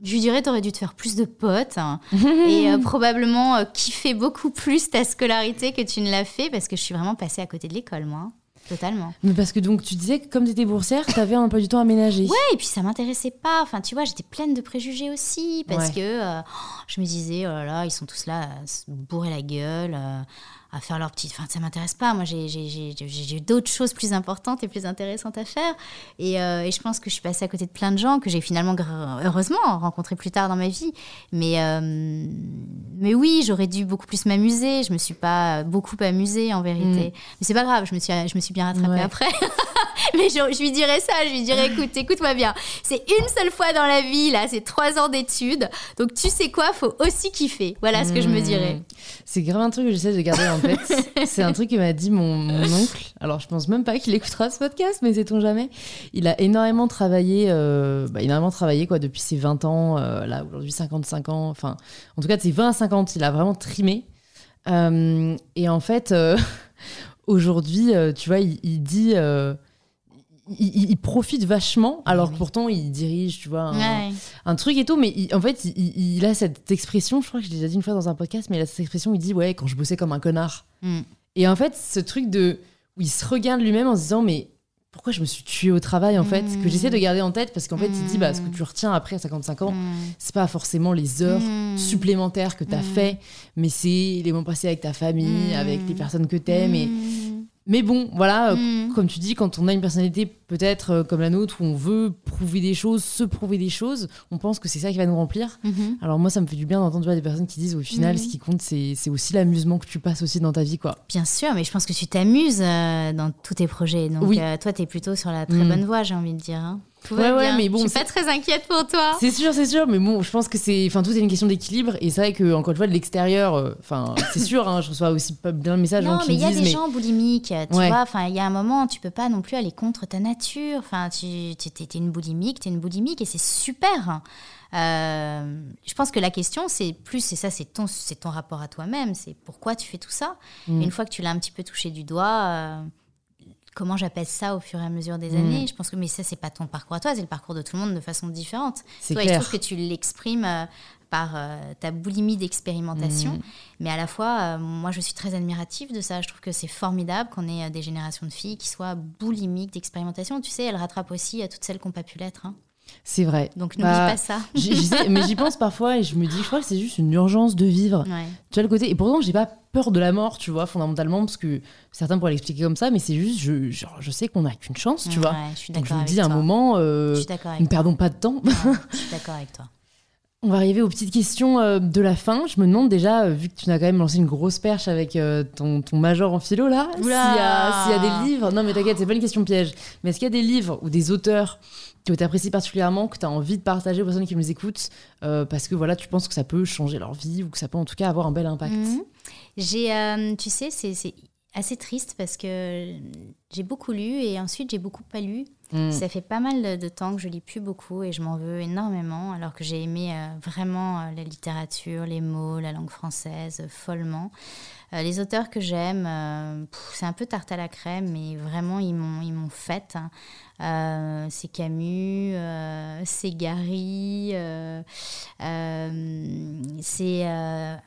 Je lui dirais, t'aurais dû te faire plus de potes hein, et euh, probablement euh, kiffer beaucoup plus ta scolarité que tu ne l'as fait parce que je suis vraiment passée à côté de l'école, moi. Totalement. Mais parce que donc tu disais que comme tu étais boursière, tu avais un peu du temps aménagé. Ouais, et puis ça m'intéressait pas. Enfin, tu vois, j'étais pleine de préjugés aussi parce que euh, je me disais, oh là là, ils sont tous là à se bourrer la gueule. euh, à faire leur petite. Enfin, ça m'intéresse pas. Moi, j'ai- j'ai d'autres choses plus importantes et plus intéressantes à faire. Et, euh, et je pense que je suis passée à côté de plein de gens que j'ai finalement, heureusement, rencontrés plus tard dans ma vie. Mais, euh, mais oui, j'aurais dû beaucoup plus m'amuser. Je me suis pas beaucoup amusée en vérité. Mais c'est pas grave, je me suis, je me suis bien rattrapée Ouais. après. Mais je, je lui dirais ça, je lui dirais écoute, écoute-moi bien. C'est une seule fois dans la vie, là, c'est trois ans d'études. Donc tu sais quoi, faut aussi kiffer. Voilà ce que je me dirais. C'est grave un truc que j'essaie de garder en tête. c'est un truc que m'a dit mon, mon oncle. Alors, je pense même pas qu'il écoutera ce podcast, mais sait-on jamais. Il a énormément travaillé, euh, bah, énormément travaillé quoi, depuis ses 20 ans, euh, là, aujourd'hui 55 ans. Enfin, en tout cas, de ses 20 à 50, il a vraiment trimé. Euh, et en fait, aujourd'hui, euh, tu vois, il, il dit. euh, il, profite vachement, alors que pourtant il dirige, tu vois, un, Ouais. un truc et tout, mais il- en fait, il, a cette expression, je crois que je l'ai déjà dit une fois dans un podcast, mais il a cette expression, il dit, ouais, quand je bossais comme un connard. Mm. Et en fait, ce truc de où il se regarde lui-même en se disant, mais pourquoi je me suis tué au travail, en fait, Mm. que j'essaie de garder en tête, parce qu'en fait, il dit, bah, ce que tu retiens après à 55 ans, Mm. c'est pas forcément les heures Mm. supplémentaires que tu as Mm. fait, mais c'est les moments passés avec ta famille, Mm. avec les personnes que t'aimes. Et... Mais bon, voilà, euh, Mm. comme tu dis, quand on a une personnalité peut-être euh, comme la nôtre, où on veut prouver des choses, se prouver des choses, on pense que c'est ça qui va nous remplir. Mhm. Alors moi, ça me fait du bien d'entendre des personnes qui disent au final, ce qui compte, c'est aussi l'amusement que tu passes aussi dans ta vie, quoi. Bien sûr, mais je pense que tu t'amuses euh, dans tous tes projets. Donc, Oui. euh, toi, tu es plutôt sur la très Mm. bonne voie, j'ai envie de dire. hein. Tout Ouais, va ouais, bien. mais bon, je suis pas très inquiète pour toi. C'est sûr, c'est sûr, mais bon, je pense que c'est, enfin, tout est une question d'équilibre. Et c'est vrai que encore une fois, de l'extérieur, euh, enfin, c'est sûr, hein, je reçois aussi pas bien de messages de Non, mais il y a disent, des mais gens boulimiques, tu Ouais. vois. Enfin, il y a un moment, tu peux pas non plus aller contre ta nature. Enfin, tu t'es une boulimique, t'es une boulimique, et c'est super. Euh, je pense que la question, c'est plus, c'est ça, c'est ton, c'est ton rapport à toi-même. C'est pourquoi tu fais tout ça. Mm. Une fois que tu l'as un petit peu touché du doigt. euh, Comment j'appelle ça au fur et à mesure des Mm. années Je pense que mais ça c'est pas ton parcours à toi, c'est le parcours de tout le monde de façon différente. c'est Toi, je clair. trouve que tu l'exprimes euh, par euh, ta boulimie d'expérimentation. Mm. Mais à la fois, euh, moi, je suis très admirative de ça. Je trouve que c'est formidable qu'on ait des générations de filles qui soient boulimiques d'expérimentation. Tu sais, elles rattrapent aussi à toutes celles qui n'ont pas pu l'être. hein. C'est vrai. Donc, n'oublie Bah, pas ça. mais j'y pense parfois et je me dis, je crois que c'est juste une urgence de vivre. Ouais. Tu vois le côté. Et pourtant, j'ai pas peur de la mort, tu vois, fondamentalement, parce que certains pourraient l'expliquer comme ça, mais c'est juste, je, genre, je sais qu'on n'a qu'une chance, tu vois. Je suis Donc je me dis à un moment, euh, ne toi. perdons pas de temps. Je suis d'accord avec toi. On va arriver aux petites questions euh, de la fin. Je me demande déjà, euh, vu que tu as quand même lancé une grosse perche avec euh, ton, ton major en philo là, s'il y, a- s'il y a des livres. Non, mais t'inquiète, c'est pas une question piège. Mais est-ce qu'il y a des livres ou des auteurs que tu apprécies particulièrement, que tu as envie de partager aux personnes qui nous écoutent, euh, parce que voilà, tu penses que ça peut changer leur vie ou que ça peut en tout cas avoir un bel impact? Mhm. J'ai, euh, tu sais, c'est c'est assez triste parce que j'ai beaucoup lu et ensuite j'ai beaucoup pas lu. Mm. Ça fait pas mal de- temps que je lis plus beaucoup et je m'en veux énormément, alors que j'ai aimé euh, vraiment euh, la littérature, les mots, la langue française, euh, follement. Les auteurs que j'aime, c'est un peu tarte à la crème, mais vraiment ils m'ont ils m'ont faite. Hein. Euh, c'est Camus, euh, c'est Gary, euh, c'est.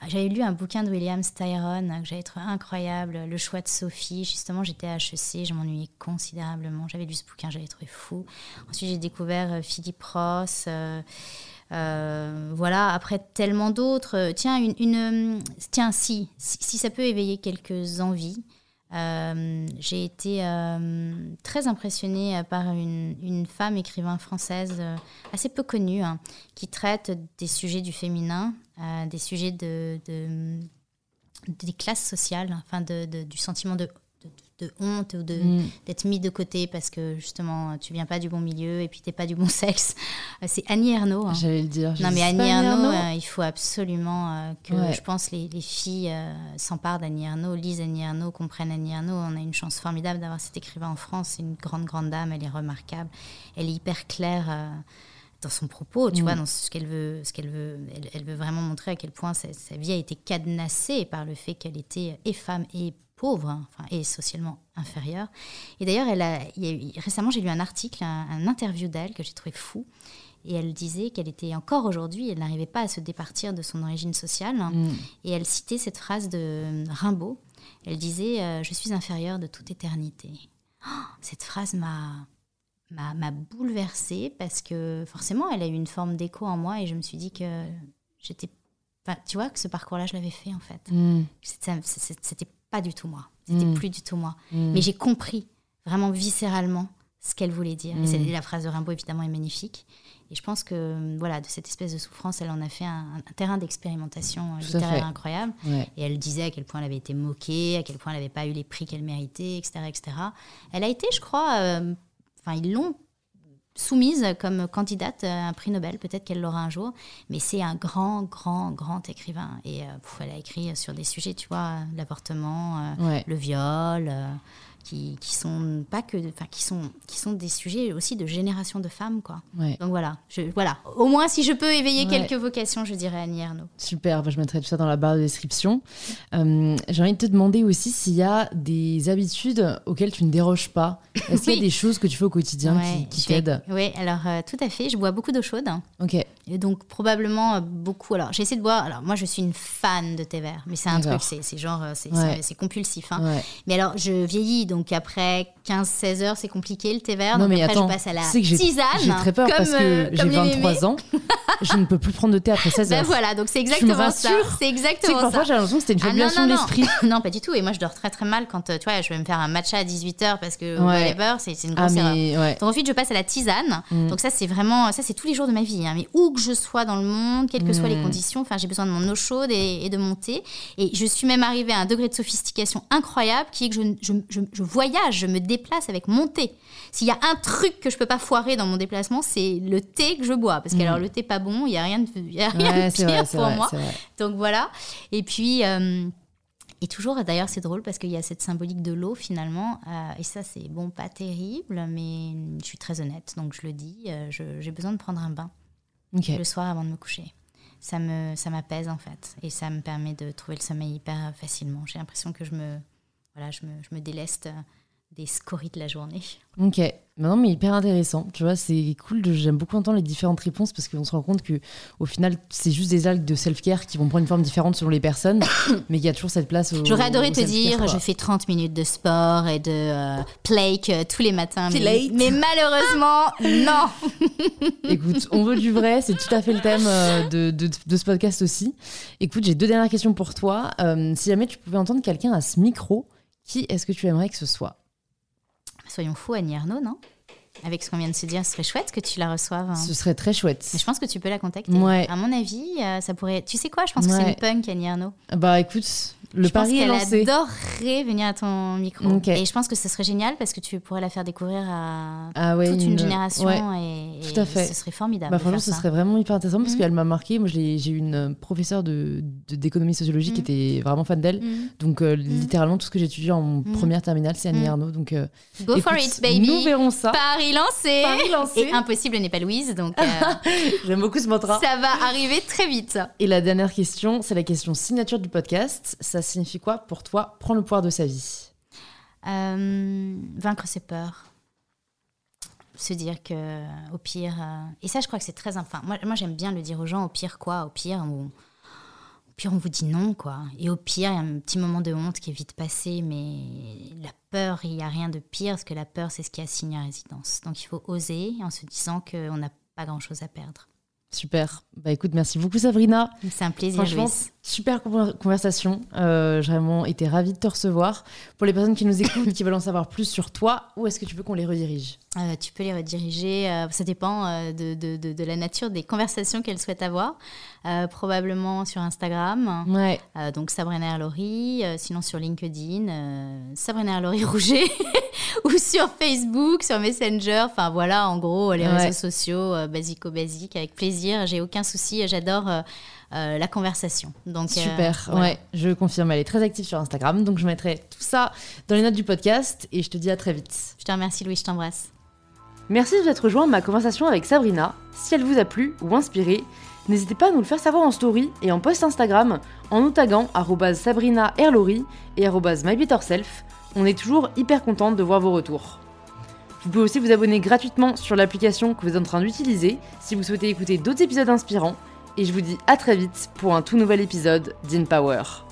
j'avais lu un bouquin de William Styron euh, que j'avais trouvé incroyable, Le choix de Sophie. Justement, j'étais à HEC, je m'ennuyais considérablement. J'avais lu ce bouquin, j'avais trouvé fou. Ensuite, j'ai découvert Philippe Ross. voilà, après tellement d'autres. Tiens, une, tiens, si, si ça peut éveiller quelques envies. Euh, j'ai été euh, très impressionnée par une, femme écrivain française euh, assez peu connue hein, qui traite des sujets du féminin, des sujets de, de- des classes sociales, enfin du sentiment de, de- de honte ou Mm. d'être mis de côté parce que justement tu viens pas du bon milieu et puis t'es pas du bon sexe. Euh, C'est Annie Ernaux. hein. J'allais le dire. Non, mais Annie Ernaux, euh, il faut absolument euh, que, Ouais. je pense, les, les filles euh, s'emparent d'Annie Ernaux, lisent Annie Ernaux, comprennent Annie Ernaux. On a une chance formidable d'avoir cet écrivain en France. C'est une grande, grande dame, elle est remarquable. Elle est hyper claire dans son propos, tu Mm. vois, dans ce qu'elle veut. Ce qu'elle veut elle, elle veut vraiment montrer à quel point sa, sa vie a été cadenassée par le fait qu'elle était et femme et pauvre, hein, enfin, et socialement inférieure. Et d'ailleurs, elle a, il y a eu- récemment, j'ai lu un article, un, un interview d'elle que j'ai trouvé fou. Et elle disait qu'elle était encore aujourd'hui, elle n'arrivait pas à se départir de son origine sociale. Mm. Et elle citait cette phrase de Rimbaud. Elle disait euh, Je suis inférieure de toute éternité. cette phrase m'a m'a bouleversée parce que forcément, elle a eu une forme d'écho en moi et je me suis dit que j'étais. Enfin, tu vois, que ce parcours-là, je l'avais fait en fait. Mm. C'était pas du tout moi. C'était Mm. plus du tout moi. Mm. Mais j'ai compris vraiment viscéralement ce qu'elle voulait dire. Mm. Et c'est- la phrase de Rimbaud, évidemment, est magnifique. Et je pense que voilà, de cette espèce de souffrance, elle en a fait un, un terrain d'expérimentation euh, littéraire incroyable. Ouais. Et elle disait à quel point elle avait été moquée, à quel point elle n'avait pas eu les prix qu'elle méritait, etc., etc. Elle a été, je crois, euh, enfin ils l'ont soumise comme candidate à un prix Nobel. Peut-être qu'elle l'aura un jour, mais c'est un grand, grand, grand écrivain. Et euh, elle a écrit sur des sujets, tu vois, l'avortement, euh, Ouais. le viol. Qui, qui sont pas que enfin qui sont qui sont des sujets aussi de génération de femmes quoi Ouais. donc voilà je, voilà au moins si je peux éveiller Ouais. quelques vocations je dirais Annie Ernaux Super, bah, je mettrai tout ça dans la barre de description. Euh, J'ai envie de te demander aussi s'il y a des habitudes auxquelles tu ne déroges pas. Est-ce qu'il y a des choses que tu fais au quotidien Ouais, qui, qui t'aident? Oui, alors euh, tout à fait. Je bois beaucoup d'eau chaude. Ok, Et donc probablement euh, beaucoup. Alors j'essaie de boire. Alors moi je suis une fan de thé vert, mais c'est un truc, c'est genre, c'est compulsif. hein. Mais alors je vieillis, donc après 15-16 heures c'est compliqué le thé vert. Non donc mais après attends, je passe à la tu sais que tisane. j'ai très peur parce que euh, j'ai comme les 23 mémés. ans. je ne peux plus prendre de thé après 16 Ben heures. voilà, donc c'est me exactement ça. C'est Tu sais exactement parfois j'ai l'impression que c'était une Ah non, fabulation non, de non. l'esprit. non, pas du tout. Et moi, je dors très très mal quand, euh, tu vois, je vais me faire un matcha à 18h parce que Ouais. whatever, c'est une Ah grosse erreur. mais ouais. Donc ensuite, je passe à la tisane. Mm. Donc ça, c'est vraiment, ça, c'est tous les jours de ma vie. hein. Mais où que je sois dans le monde, quelles que soient les Mm. conditions, enfin, j'ai besoin de mon eau chaude et, et de mon thé. Et je suis même arrivée à un degré de sophistication incroyable qui est que je, je, je- je voyage, je me déplace avec mon thé. S'il y a un truc que je peux pas foirer dans mon déplacement, c'est le thé que je bois. Parce que Mm. alors, le thé pas bon, il y a rien de, y a rien Ouais, de pire vrai, pour vrai, moi. Donc voilà. Et puis. euh, et toujours, d'ailleurs, c'est drôle parce qu'il y a cette symbolique de l'eau finalement. euh, et ça, c'est bon, pas terrible, mais je suis très honnête. Donc je le dis, euh, j'ai besoin de prendre un bain le soir avant de me coucher. Ça me, ça m'apaise en fait. Et ça me permet de trouver le sommeil hyper facilement. J'ai l'impression que je me, voilà, je me, je me déleste euh, des scories de la journée. Ok. Bah non, mais hyper intéressant. Tu vois, c'est cool. de- J'aime beaucoup entendre les différentes réponses parce qu'on se rend compte que au final, c'est juste des algues de self-care qui vont prendre une forme différente selon les personnes, mais il y a toujours cette place. Au, J'aurais adoré au te dire, quoi. je fais 30 minutes de sport et de euh, plake euh, tous les matins. Mais, mais malheureusement, non. Écoute, on veut du vrai, c'est tout à fait le thème euh, de, de- de ce podcast aussi. Écoute, j'ai deux dernières questions pour toi. Euh, si jamais tu pouvais entendre quelqu'un à ce micro, qui est-ce que tu aimerais que ce soit? Soyons fous, Annie Arnaud, non? Avec ce qu'on vient de se dire, ce serait chouette que tu la reçoives. hein. Ce serait très chouette. Mais je pense que tu peux la contacter. Ouais. À mon avis, euh, ça pourrait. Tu sais quoi? Je pense que c'est une punk, Annie Arnaud. Bah écoute, le je pense pari est qu'elle lancé. adorerait venir à ton micro. Et je pense que ce serait génial parce que tu pourrais la faire découvrir à Ah ouais, toute une, une- génération. ouais. Et, Tout à et fait. ce serait formidable. Bah franchement, ce serait vraiment hyper intéressant parce Mhm. qu'elle m'a marqué. Moi, j'ai eu une euh, professeure de- de- d'économie sociologique qui Mhm. était vraiment fan d'elle. Mm. Donc, euh, littéralement, tout ce que j'ai étudié en Mhm. première terminale, c'est Annie Mhm. Arnaud. Donc, euh, Go for it, baby. Nous verrons ça. Paris lancé. Paris lancé. Et impossible n'est pas Louise, donc euh, J'aime beaucoup ce mantra. ça va arriver très vite. Et la dernière question, c'est la question signature du podcast. Ça signifie quoi pour toi prendre le pouvoir de sa vie? Euh, vaincre ses peurs. Se dire que, au pire. euh, et ça, je crois que c'est très. Enfin, moi, moi j'aime bien le dire aux gens au pire, quoi. Au pire, on, au pire, on vous dit non, quoi. Et au pire, il y a un petit moment de honte qui est vite passé, mais la peur, il n'y a rien de pire, parce que la peur, c'est ce qui assigne à résidence. Donc, il faut oser en se disant qu'on n'a pas grand-chose à perdre. Super. Bah écoute, merci beaucoup Sabrina. C'est un plaisir, Franchement. Super conver- conversation. Euh, J'ai vraiment été ravie de te recevoir. Pour les personnes qui nous écoutent, qui veulent en savoir plus sur toi, où est-ce que tu veux qu'on les redirige Euh, tu peux les rediriger, euh, ça dépend de, de- de- de la nature des conversations qu'elles souhaitent avoir. Probablement sur Instagram, Ouais. donc Sabrina Erlori, sinon sur LinkedIn, Sabrina Erlori Rouget, ou sur Facebook, sur Messenger, enfin voilà, en gros, les Ouais. réseaux sociaux, basico-basique, avec plaisir, j'ai aucun souci, j'adore euh, la conversation. Donc, euh, Super, voilà. ouais, je confirme, elle est très active sur Instagram, donc je mettrai tout ça dans les notes du podcast et je te dis à très vite. Je te remercie, Louis, je t'embrasse. Merci de vous être rejoint à ma conversation avec Sabrina. Si elle vous a plu ou inspiré, n'hésitez pas à nous le faire savoir en story et en post Instagram en nous taguant Sabrina Erlori et MyBetterSelf. On est toujours hyper contente de voir vos retours. Vous pouvez aussi vous abonner gratuitement sur l'application que vous êtes en train d'utiliser si vous souhaitez écouter d'autres épisodes inspirants. Et je vous dis à très vite pour un tout nouvel épisode d'InPower.